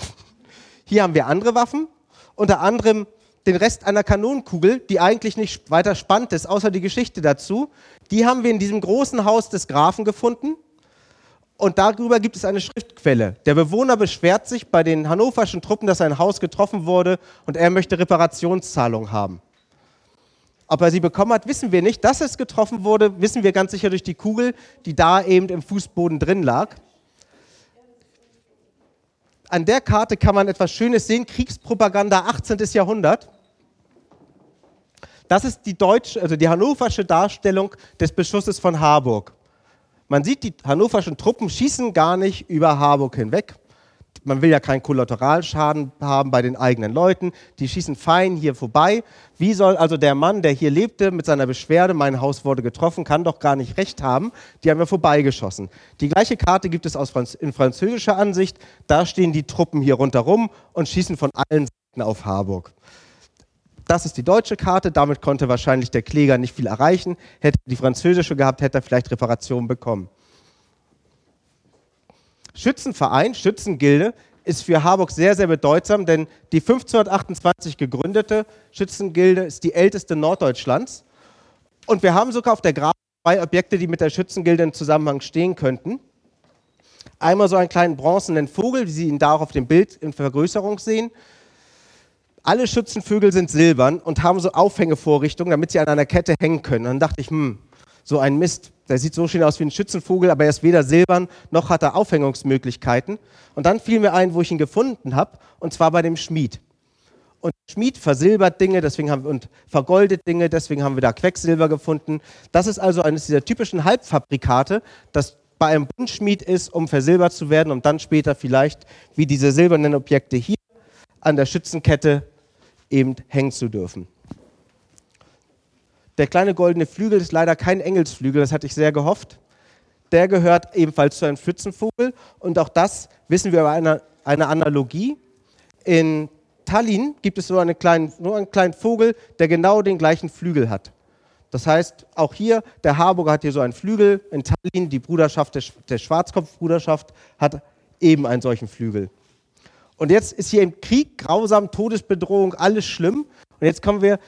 Hier haben wir andere Waffen, unter anderem den Rest einer Kanonenkugel, die eigentlich nicht weiter spannend ist, außer die Geschichte dazu. Die haben wir in diesem großen Haus des Grafen gefunden. Und darüber gibt es eine Schriftquelle. Der Bewohner beschwert sich bei den hannoverschen Truppen, dass sein Haus getroffen wurde und er möchte Reparationszahlung haben. Ob er sie bekommen hat, wissen wir nicht. Dass es getroffen wurde, wissen wir ganz sicher durch die Kugel, die da eben im Fußboden drin lag. An der Karte kann man etwas Schönes sehen, Kriegspropaganda 18. Jahrhundert. Das ist die deutsche, also die hannoversche Darstellung des Beschusses von Harburg. Man sieht, die hannoverschen Truppen schießen gar nicht über Harburg hinweg. Man will ja keinen Kollateralschaden haben bei den eigenen Leuten. Die schießen fein hier vorbei. Wie soll also der Mann, der hier lebte, mit seiner Beschwerde, mein Haus wurde getroffen, kann doch gar nicht recht haben. Die haben wir vorbeigeschossen. Die gleiche Karte gibt es aus Franz in französischer Ansicht. Da stehen die Truppen hier rundherum und schießen von allen Seiten auf Harburg. Das ist die deutsche Karte, damit konnte wahrscheinlich der Kläger nicht viel erreichen. Hätte die französische gehabt, hätte er vielleicht Reparationen bekommen. Schützenverein, Schützengilde, ist für Harburg sehr, sehr bedeutsam, denn die 1528 gegründete Schützengilde ist die älteste Norddeutschlands. Und wir haben sogar auf der Grafik zwei Objekte, die mit der Schützengilde in Zusammenhang stehen könnten. Einmal so einen kleinen bronzenen Vogel, wie Sie ihn da auch auf dem Bild in Vergrößerung sehen alle Schützenvögel sind silbern und haben so Aufhängevorrichtungen, damit sie an einer Kette hängen können. Und dann dachte ich, hm, so ein Mist. Der sieht so schön aus wie ein Schützenvogel, aber er ist weder silbern noch hat er Aufhängungsmöglichkeiten. Und dann fiel mir ein, wo ich ihn gefunden habe, und zwar bei dem Schmied. Und Schmied versilbert Dinge, deswegen haben und vergoldet Dinge, deswegen haben wir da Quecksilber gefunden. Das ist also eines dieser typischen Halbfabrikate, das bei einem Buntschmied ist, um versilbert zu werden, um dann später vielleicht, wie diese silbernen Objekte hier, an der Schützenkette eben hängen zu dürfen. Der kleine goldene Flügel ist leider kein Engelsflügel, das hatte ich sehr gehofft. Der gehört ebenfalls zu einem Schützenvogel und auch das wissen wir über eine, eine Analogie. In Tallinn gibt es so, eine kleinen, so einen kleinen Vogel, der genau den gleichen Flügel hat. Das heißt, auch hier, der Harburger hat hier so einen Flügel. In Tallinn, die Bruderschaft der, der Schwarzkopfbruderschaft, hat eben einen solchen Flügel. Und jetzt ist hier im Krieg grausam, Todesbedrohung, alles schlimm. Und jetzt kommen wir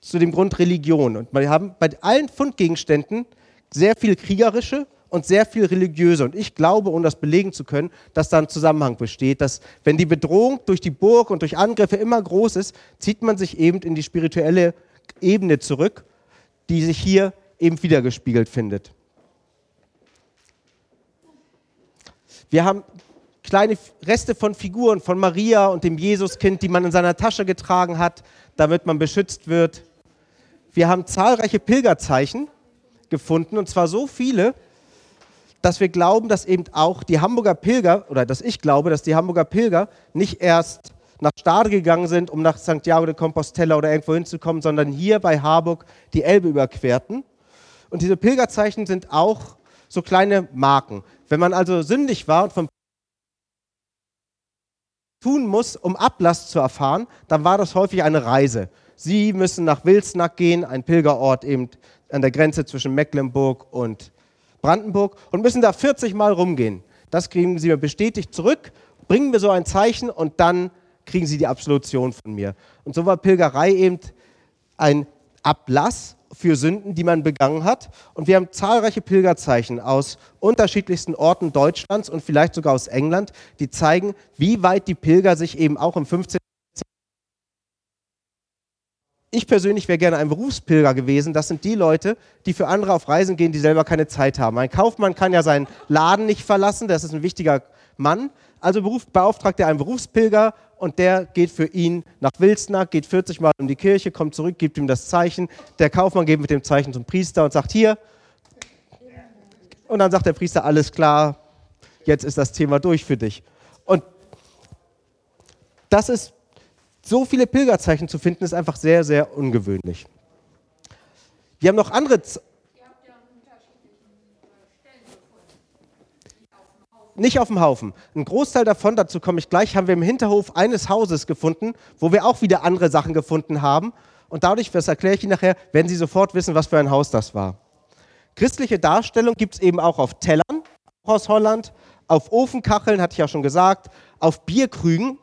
zu dem Grund Religion. Und wir haben bei allen Fundgegenständen sehr viel kriegerische und sehr viel religiöse. Und ich glaube, um das belegen zu können, dass da ein Zusammenhang besteht, dass wenn die Bedrohung durch die Burg und durch Angriffe immer groß ist, zieht man sich eben in die spirituelle Ebene zurück die sich hier eben wiedergespiegelt findet. Wir haben kleine Reste von Figuren von Maria und dem Jesuskind, die man in seiner Tasche getragen hat, damit man beschützt wird. Wir haben zahlreiche Pilgerzeichen gefunden, und zwar so viele, dass wir glauben, dass eben auch die Hamburger Pilger, oder dass ich glaube, dass die Hamburger Pilger nicht erst nach Stade gegangen sind, um nach Santiago de Compostela oder irgendwo hinzukommen, sondern hier bei Harburg die Elbe überquerten. Und diese Pilgerzeichen sind auch so kleine Marken. Wenn man also sündig war und vom tun muss, um Ablass zu erfahren, dann war das häufig eine Reise. Sie müssen nach Wilsnack gehen, ein Pilgerort eben an der Grenze zwischen Mecklenburg und Brandenburg und müssen da 40 Mal rumgehen. Das kriegen sie mir bestätigt zurück, bringen mir so ein Zeichen und dann kriegen sie die Absolution von mir. Und so war Pilgerei eben ein Ablass für Sünden, die man begangen hat. Und wir haben zahlreiche Pilgerzeichen aus unterschiedlichsten Orten Deutschlands und vielleicht sogar aus England, die zeigen, wie weit die Pilger sich eben auch im 15. Ich persönlich wäre gerne ein Berufspilger gewesen. Das sind die Leute, die für andere auf Reisen gehen, die selber keine Zeit haben. Ein Kaufmann kann ja seinen Laden nicht verlassen, das ist ein wichtiger Mann. Also beauftragt er einen Berufspilger und der geht für ihn nach Wilsnack, geht 40 Mal um die Kirche, kommt zurück, gibt ihm das Zeichen. Der Kaufmann geht mit dem Zeichen zum Priester und sagt, hier. Und dann sagt der Priester, alles klar, jetzt ist das Thema durch für dich. Und das ist, so viele Pilgerzeichen zu finden, ist einfach sehr, sehr ungewöhnlich. Wir haben noch andere nicht auf dem Haufen. Ein Großteil davon, dazu komme ich gleich, haben wir im Hinterhof eines Hauses gefunden, wo wir auch wieder andere Sachen gefunden haben. Und dadurch, das erkläre ich Ihnen nachher, werden Sie sofort wissen, was für ein Haus das war. Christliche Darstellung gibt es eben auch auf Tellern, aus Holland, auf Ofenkacheln, hatte ich ja schon gesagt, auf Bierkrügen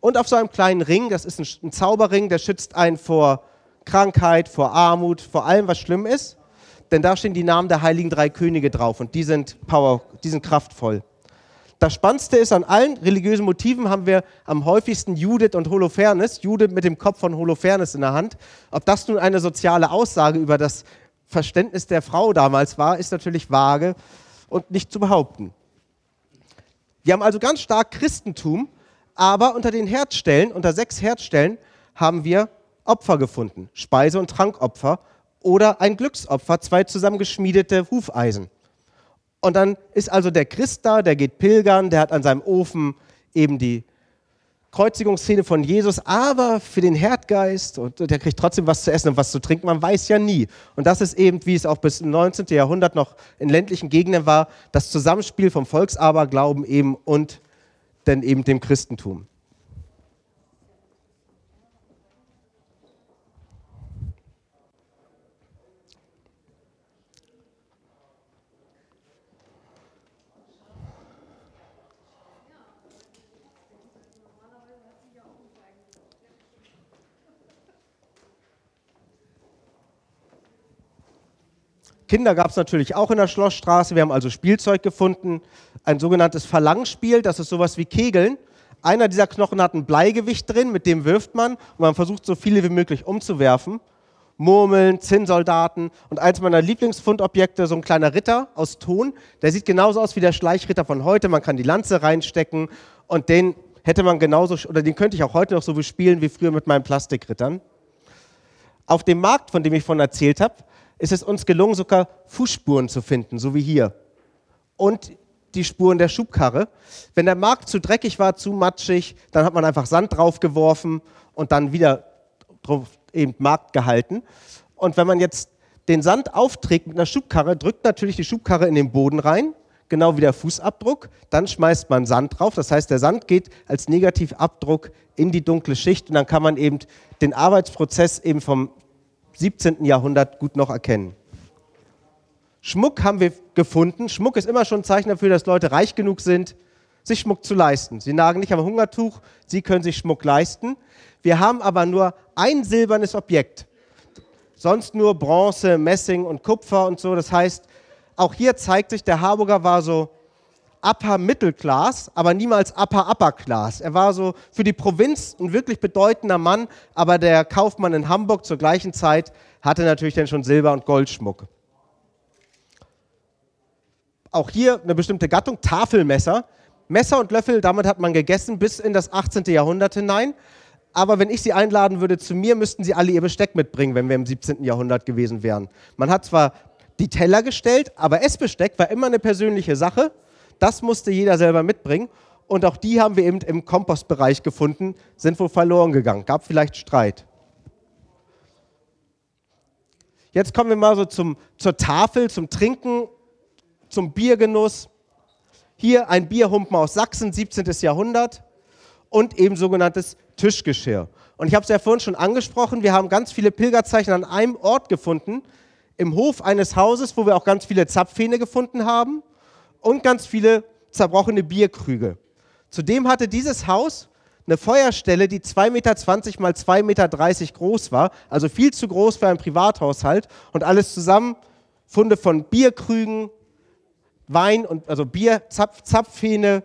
und auf so einem kleinen Ring, das ist ein, ein Zauberring, der schützt einen vor Krankheit, vor Armut, vor allem, was schlimm ist. Denn da stehen die Namen der heiligen drei Könige drauf und die sind, power, die sind kraftvoll. Das Spannendste ist, an allen religiösen Motiven haben wir am häufigsten Judith und Holofernes, Judith mit dem Kopf von Holofernes in der Hand. Ob das nun eine soziale Aussage über das Verständnis der Frau damals war, ist natürlich vage und nicht zu behaupten. Wir haben also ganz stark Christentum, aber unter den Herzstellen, unter sechs Herzstellen, haben wir Opfer gefunden, Speise- und Trankopfer oder ein Glücksopfer, zwei zusammengeschmiedete Hufeisen. Und dann ist also der Christ da, der geht pilgern, der hat an seinem Ofen eben die Kreuzigungsszene von Jesus, aber für den Herdgeist und der kriegt trotzdem was zu essen und was zu trinken, man weiß ja nie. Und das ist eben, wie es auch bis im 19. Jahrhundert noch in ländlichen Gegenden war, das Zusammenspiel vom Volksaberglauben eben und dann eben dem Christentum. Kinder gab es natürlich auch in der Schlossstraße. Wir haben also Spielzeug gefunden, ein sogenanntes Verlangspiel, das ist sowas wie Kegeln. Einer dieser Knochen hat ein Bleigewicht drin, mit dem wirft man und man versucht so viele wie möglich umzuwerfen. Murmeln, Zinnsoldaten und eins meiner Lieblingsfundobjekte, so ein kleiner Ritter aus Ton. Der sieht genauso aus wie der Schleichritter von heute. Man kann die Lanze reinstecken und den hätte man genauso, oder den könnte ich auch heute noch so bespielen wie früher mit meinen Plastikrittern. Auf dem Markt, von dem ich vorhin erzählt habe, ist es uns gelungen, sogar Fußspuren zu finden, so wie hier. Und die Spuren der Schubkarre. Wenn der Markt zu dreckig war, zu matschig, dann hat man einfach Sand draufgeworfen und dann wieder drauf eben Markt gehalten. Und wenn man jetzt den Sand aufträgt mit einer Schubkarre, drückt natürlich die Schubkarre in den Boden rein, genau wie der Fußabdruck. Dann schmeißt man Sand drauf. Das heißt, der Sand geht als Negativabdruck in die dunkle Schicht und dann kann man eben den Arbeitsprozess eben vom 17. Jahrhundert gut noch erkennen. Schmuck haben wir gefunden. Schmuck ist immer schon ein Zeichen dafür, dass Leute reich genug sind, sich Schmuck zu leisten. Sie nagen nicht am Hungertuch, sie können sich Schmuck leisten. Wir haben aber nur ein silbernes Objekt. Sonst nur Bronze, Messing und Kupfer und so. Das heißt, auch hier zeigt sich, der Harburger war so Upper Mittelklass, aber niemals Upper Upper Class. Er war so für die Provinz ein wirklich bedeutender Mann, aber der Kaufmann in Hamburg zur gleichen Zeit hatte natürlich dann schon Silber- und Goldschmuck. Auch hier eine bestimmte Gattung, Tafelmesser. Messer und Löffel, damit hat man gegessen bis in das 18. Jahrhundert hinein. Aber wenn ich Sie einladen würde zu mir, müssten Sie alle Ihr Besteck mitbringen, wenn wir im 17. Jahrhundert gewesen wären. Man hat zwar die Teller gestellt, aber Essbesteck war immer eine persönliche Sache. Das musste jeder selber mitbringen. Und auch die haben wir eben im Kompostbereich gefunden, sind wohl verloren gegangen. Gab vielleicht Streit. Jetzt kommen wir mal so zum, zur Tafel, zum Trinken, zum Biergenuss. Hier ein Bierhumpen aus Sachsen, 17. Jahrhundert und eben sogenanntes Tischgeschirr. Und ich habe es ja vorhin schon angesprochen, wir haben ganz viele Pilgerzeichen an einem Ort gefunden, im Hof eines Hauses, wo wir auch ganz viele Zapfhähne gefunden haben und ganz viele zerbrochene Bierkrüge. Zudem hatte dieses Haus eine Feuerstelle, die 2,20 Meter mal 2,30 Meter groß war, also viel zu groß für einen Privathaushalt und alles zusammen Funde von Bierkrügen, Wein und also Bier, Zapf, Zapfhähne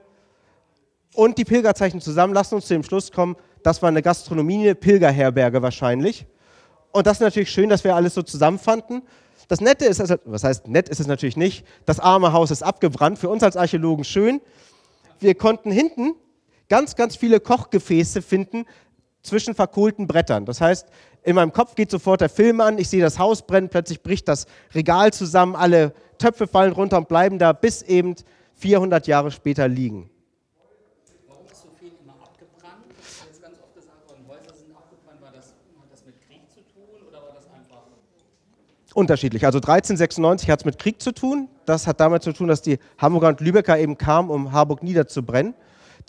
und die Pilgerzeichen zusammen lassen uns zu dem Schluss kommen, das war eine Gastronomie, eine Pilgerherberge wahrscheinlich. Und das ist natürlich schön, dass wir alles so zusammenfanden. Das Nette ist, also, was heißt nett ist es natürlich nicht, das arme Haus ist abgebrannt, für uns als Archäologen schön. Wir konnten hinten ganz, ganz viele Kochgefäße finden zwischen verkohlten Brettern. Das heißt, in meinem Kopf geht sofort der Film an, ich sehe das Haus brennen, plötzlich bricht das Regal zusammen, alle Töpfe fallen runter und bleiben da bis eben 400 Jahre später liegen. Warum ist so viel immer abgebrannt? Jetzt ganz oft gesagt worden, Häuser sind abgebrannt. War das, hat das mit Krieg zu tun oder war das einfach? Unterschiedlich. Also 1396 hat es mit Krieg zu tun. Das hat damit zu tun, dass die Hamburger und Lübecker eben kamen, um Harburg niederzubrennen.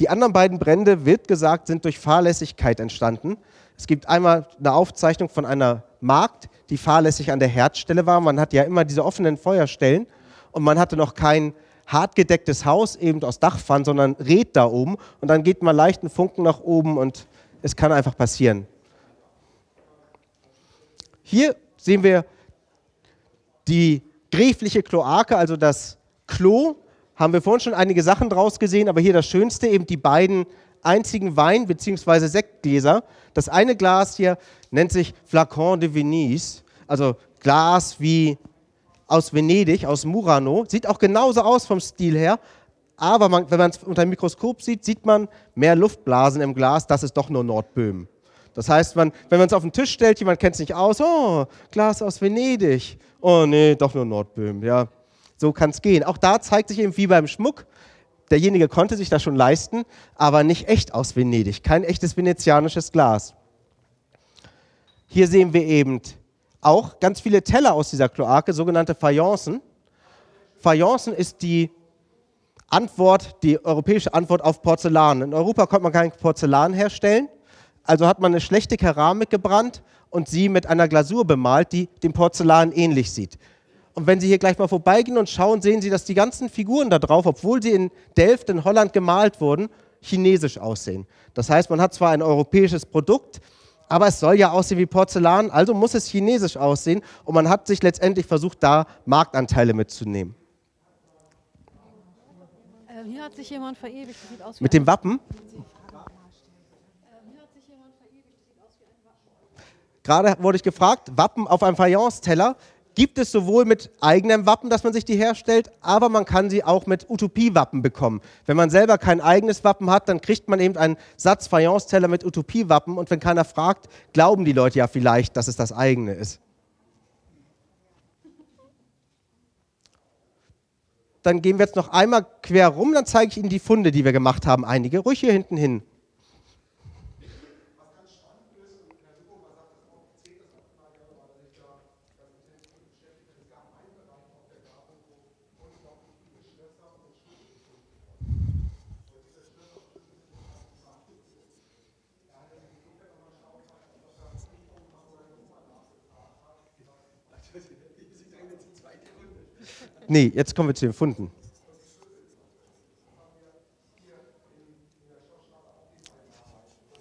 Die anderen beiden Brände, wird gesagt, sind durch Fahrlässigkeit entstanden. Es gibt einmal eine Aufzeichnung von einer Magd, die fahrlässig an der Herdstelle war. Man hat ja immer diese offenen Feuerstellen und man hatte noch kein hartgedecktes Haus eben aus Dachpfannen, sondern Red da oben und dann geht mal leicht ein Funken nach oben und es kann einfach passieren. Hier sehen wir die gräfliche Kloake, also das Klo. Haben wir vorhin schon einige Sachen draus gesehen, aber hier das Schönste, eben die beiden einzigen Wein- bzw. Sektgläser. Das eine Glas hier nennt sich Flacon de Venise, also Glas wie aus Venedig, aus Murano. Sieht auch genauso aus vom Stil her, aber man, wenn man es unter dem Mikroskop sieht, sieht man mehr Luftblasen im Glas. Das ist doch nur Nordböhmen. Das heißt, man, wenn man es auf den Tisch stellt, jemand kennt es nicht aus, oh, Glas aus Venedig. Oh nee, doch nur Nordböhmen. Ja, so kann es gehen. Auch da zeigt sich eben wie beim Schmuck, derjenige konnte sich das schon leisten, aber nicht echt aus Venedig, kein echtes venezianisches Glas. Hier sehen wir eben auch ganz viele Teller aus dieser Kloake, sogenannte Fayencen. Fayencen ist die Antwort, die europäische Antwort auf Porzellan. In Europa konnte man kein Porzellan herstellen, also hat man eine schlechte Keramik gebrannt und sie mit einer Glasur bemalt, die dem Porzellan ähnlich sieht. Und wenn Sie hier gleich mal vorbeigehen und schauen, sehen Sie, dass die ganzen Figuren da drauf, obwohl sie in Delft in Holland gemalt wurden, chinesisch aussehen. Das heißt, man hat zwar ein europäisches Produkt, aber es soll ja aussehen wie Porzellan, also muss es chinesisch aussehen und man hat sich letztendlich versucht, da Marktanteile mitzunehmen. Ähm, hier hat sich jemand verewigt. Sieht aus Mit dem Wappen? Gerade wurde ich gefragt, Wappen auf einem Fayence-Teller gibt es sowohl mit eigenem Wappen, dass man sich die herstellt, aber man kann sie auch mit Utopie-Wappen bekommen. Wenn man selber kein eigenes Wappen hat, dann kriegt man eben einen Satz Fayence-Teller mit Utopie-Wappen und wenn keiner fragt, glauben die Leute ja vielleicht, dass es das eigene ist. Dann gehen wir jetzt noch einmal quer rum, dann zeige ich Ihnen die Funde, die wir gemacht haben, einige. Ruhig hier hinten hin. Nee, jetzt kommen wir zu den Funden.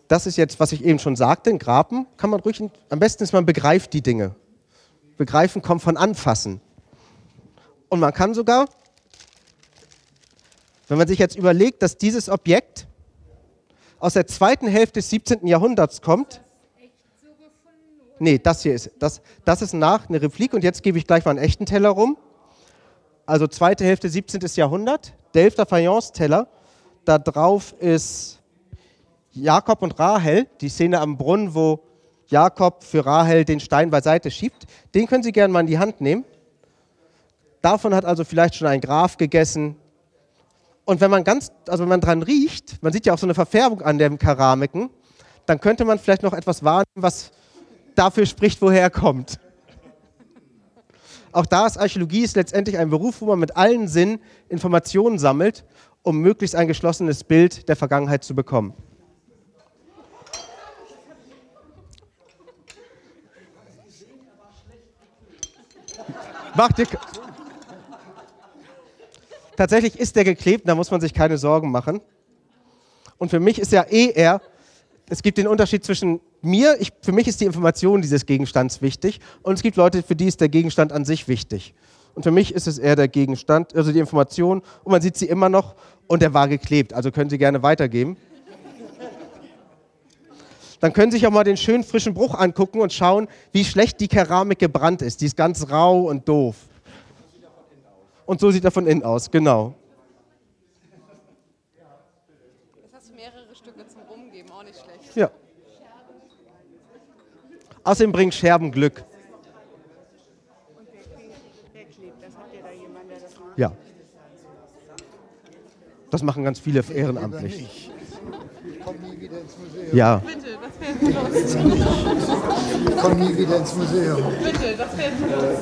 Das ist jetzt, was ich eben schon sagte, ein Graben kann man ruhig, am besten ist man begreift die Dinge. Begreifen kommt von anfassen. Und man kann sogar, wenn man sich jetzt überlegt, dass dieses Objekt aus der zweiten Hälfte des 17. Jahrhunderts kommt, Nee, das hier ist, das, das ist nach, eine Replik und jetzt gebe ich gleich mal einen echten Teller rum. Also zweite Hälfte 17. Jahrhundert, Delfter Fayence-Teller. Da drauf ist Jakob und Rahel, die Szene am Brunnen, wo Jakob für Rahel den Stein beiseite schiebt. Den können Sie gerne mal in die Hand nehmen. Davon hat also vielleicht schon ein Graf gegessen. Und wenn man ganz, also wenn man dran riecht, man sieht ja auch so eine Verfärbung an den Keramiken, dann könnte man vielleicht noch etwas wahrnehmen, was dafür spricht, woher er kommt. Auch da ist Archäologie ist letztendlich ein Beruf, wo man mit allen Sinnen Informationen sammelt, um möglichst ein geschlossenes Bild der Vergangenheit zu bekommen. Macht dir Tatsächlich ist der geklebt, da muss man sich keine Sorgen machen. Und für mich ist ja eh er, es gibt den Unterschied zwischen mir, ich, für mich ist die Information dieses Gegenstands wichtig und es gibt Leute, für die ist der Gegenstand an sich wichtig. Und für mich ist es eher der Gegenstand, also die Information und man sieht sie immer noch und der war geklebt, also können Sie gerne weitergeben. Dann können Sie sich auch mal den schönen frischen Bruch angucken und schauen, wie schlecht die Keramik gebrannt ist. Die ist ganz rau und doof. Und so sieht er von innen aus, genau. Jetzt hast du mehrere Stücke zum Rumgeben, auch nicht schlecht. Ja. Außerdem bringt Scherben Glück. Ja. Das machen ganz viele ehrenamtlich. Komm nie wieder ins Museum. Ja. Bitte, das wäre los. Komm nie wieder ins Museum. Bitte, das wäre los.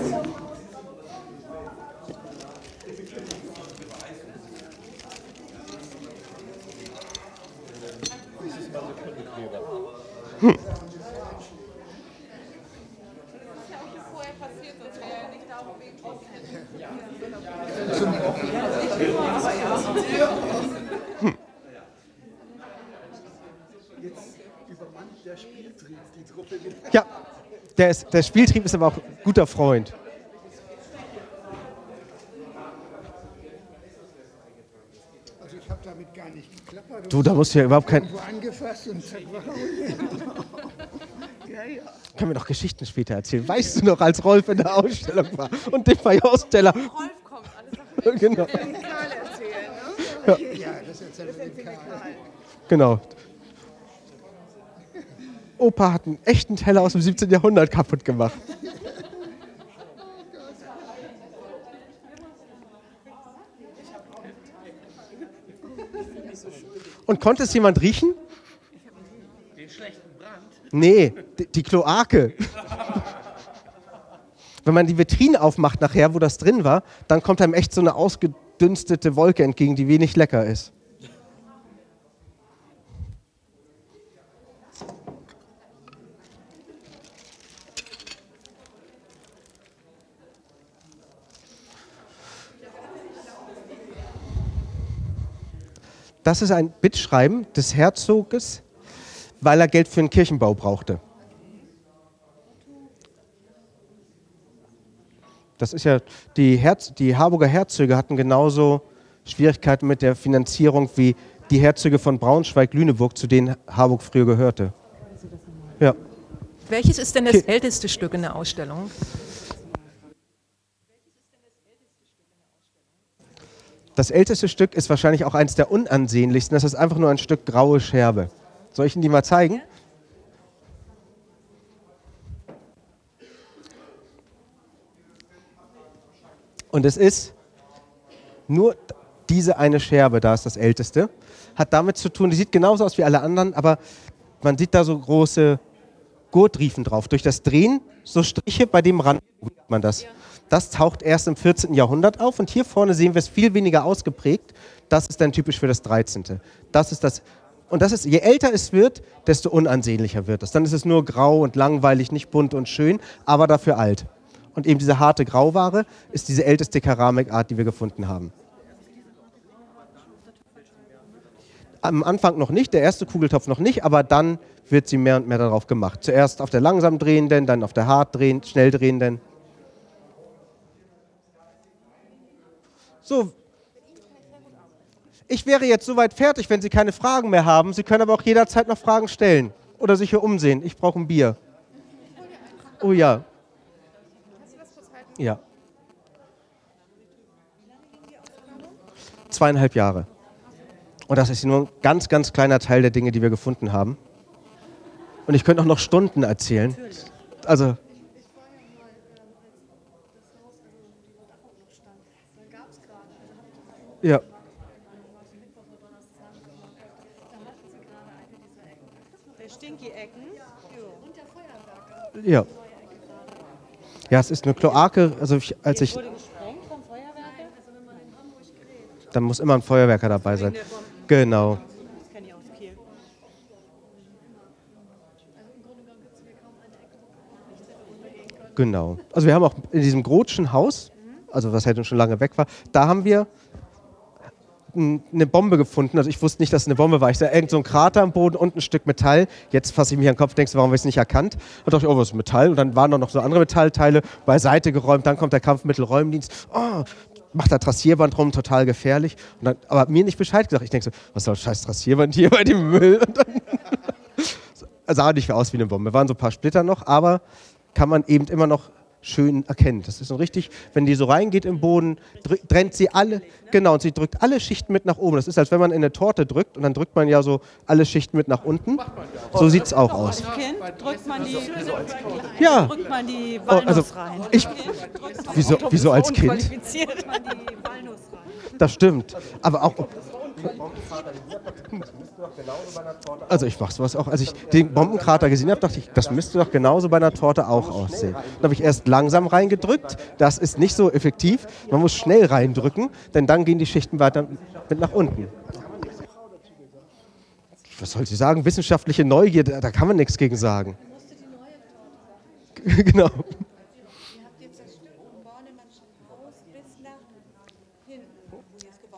Ja, der, ist, der Spieltrieb ist aber auch ein guter Freund. Also ich habe damit gar nicht geklappert. Du, da musst du ja überhaupt kein. Angefasst und zack, Ja, ja. Können wir noch Geschichten später erzählen. Weißt du noch, als Rolf in der Ausstellung war und den Fayence-Teller. Rolf kommt, alles Genau, Karl erzählen, ne? Ja, das erzählt mir Karl. genau. Opa hat einen echten Teller aus dem 17. Jahrhundert kaputt gemacht. Und konnte es jemand riechen? Den schlechten Brand? Nee, die, die Kloake. Wenn man die Vitrine aufmacht nachher, wo das drin war, dann kommt einem echt so eine ausgedünstete Wolke entgegen, die wenig lecker ist. Das ist ein Bittschreiben des Herzoges, weil er Geld für den Kirchenbau brauchte. Das ist ja, die, Herz, die Harburger Herzöge hatten genauso Schwierigkeiten mit der Finanzierung wie die Herzöge von Braunschweig-Lüneburg, zu denen Harburg früher gehörte. Ja. Welches ist denn das Okay. älteste Stück in der Ausstellung? Das älteste Stück ist wahrscheinlich auch eines der unansehnlichsten. Das ist einfach nur ein Stück graue Scherbe. Soll ich Ihnen die mal zeigen? Und es ist nur diese eine Scherbe, da ist das älteste. Hat damit zu tun, die sieht genauso aus wie alle anderen, aber man sieht da so große Gurtriefen drauf. Durch das Drehen so Striche bei dem Rand sieht man das. Das taucht erst im 14. Jahrhundert auf und hier vorne sehen wir es viel weniger ausgeprägt. Das ist dann typisch für das 13. Das ist das und das ist, je älter es wird, desto unansehnlicher wird es. Dann ist es nur grau und langweilig, nicht bunt und schön, aber dafür alt. Und eben diese harte Grauware ist diese älteste Keramikart, die wir gefunden haben. Am Anfang noch nicht, der erste Kugeltopf noch nicht, aber dann wird sie mehr und mehr darauf gemacht. Zuerst auf der langsam drehenden, dann auf der hart drehenden, schnell drehenden. So, ich wäre jetzt soweit fertig, wenn Sie keine Fragen mehr haben. Sie können aber auch jederzeit noch Fragen stellen oder sich hier umsehen. Ich brauche ein Bier. Oh ja. Ja. Zweieinhalb Jahre. Und das ist nur ein ganz, ganz kleiner Teil der Dinge, die wir gefunden haben. Und ich könnte auch noch Stunden erzählen. Also, ja. Der Stinky-Ecken. Und der Feuerwerker. Ja. Ja, es ist eine Kloake. Also ich, als ich, Wurde gesprengt vom Feuerwerker? Also dann muss immer ein Feuerwerker dabei sein. Genau. Kiel. Genau. Also wir haben auch in diesem Grotschen Haus, also was halt schon lange weg war, da haben wir eine Bombe gefunden. Also ich wusste nicht, dass es eine Bombe war. Ich sah irgend so ein Krater am Boden und ein Stück Metall. Jetzt fasse ich mich an den Kopf, denkst warum habe ich es nicht erkannt? Und dachte ich, oh, was ist Metall? Und dann waren noch so andere Metallteile beiseite geräumt. Dann kommt der Kampfmittelräumdienst. Oh, macht da Trassierband rum, total gefährlich. Und dann, aber mir nicht Bescheid gesagt. Ich denke so, was soll scheiß Trassierband hier [laughs] bei dem Müll? Und dann [laughs] sah nicht aus wie eine Bombe. Waren so ein paar Splitter noch, aber kann man eben immer noch schön erkennen. Das ist so richtig, wenn die so reingeht im Boden, trennt sie alle, genau, und sie drückt alle Schichten mit nach oben. Das ist, als wenn man in eine Torte drückt und dann drückt man ja so alle Schichten mit nach unten. So sieht es auch aus. Kind drückt man die, Ja, drückt man die Oh, Walnuss also rein. ich, wieso, wieso als Kind? Das stimmt. Aber auch. Also ich mache sowas auch. Als ich den Bombenkrater gesehen habe, dachte ich, das müsste doch genauso bei einer Torte auch aussehen. Dann habe ich erst langsam reingedrückt. Das ist nicht so effektiv. Man muss schnell reindrücken, denn dann gehen die Schichten weiter mit nach unten. Was soll ich sagen? Wissenschaftliche Neugier, da, da kann man nichts gegen sagen. [laughs] genau.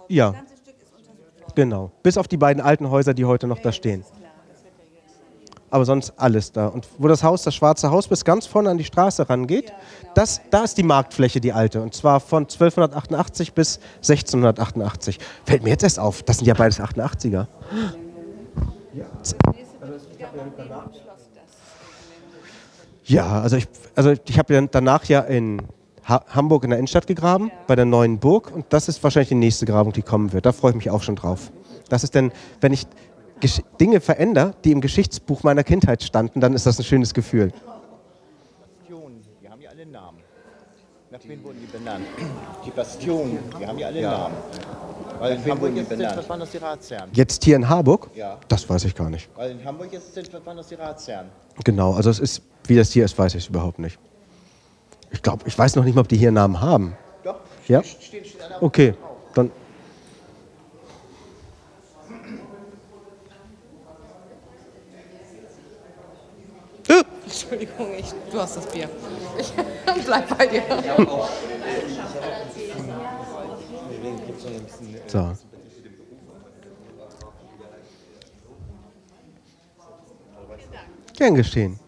Ja. Das ganze Stück ist untersucht worden. Genau. Bis auf die beiden alten Häuser, die heute noch da stehen. Aber sonst alles da. Und wo das Haus, das schwarze Haus, bis ganz vorne an die Straße rangeht, das, da ist die Marktfläche, die alte. Und zwar von 1288 bis 1688. Fällt mir jetzt erst auf, das sind ja beides 88er. Ja, also ich, also ich habe ja danach ja in ha Hamburg in der Innenstadt gegraben, bei der neuen Burg. Und das ist wahrscheinlich die nächste Grabung, die kommen wird. Da freue ich mich auch schon drauf. Das ist denn, wenn ich Gesch Dinge verändere, die im Geschichtsbuch meiner Kindheit standen, dann ist das ein schönes Gefühl. Bastionen, die haben ja alle Namen. Nach wem wurden die benannt? Die Bastionen, die haben ja alle Namen. Weil in Hamburg ist es, was waren das die Ratsherren? Jetzt hier in Harburg? Ja. Das weiß ich gar nicht. Weil in Hamburg ist es, was waren das die Ratsherren? Genau, also es ist, wie das hier ist, weiß ich es überhaupt nicht. Ich glaube, ich weiß noch nicht mal, ob die hier einen Namen haben. Doch, Ja? steht, steht alle Okay, dann. Äh, Entschuldigung, ich, du hast das Bier. Ich [laughs] bleib bei dir. So. Gern geschehen.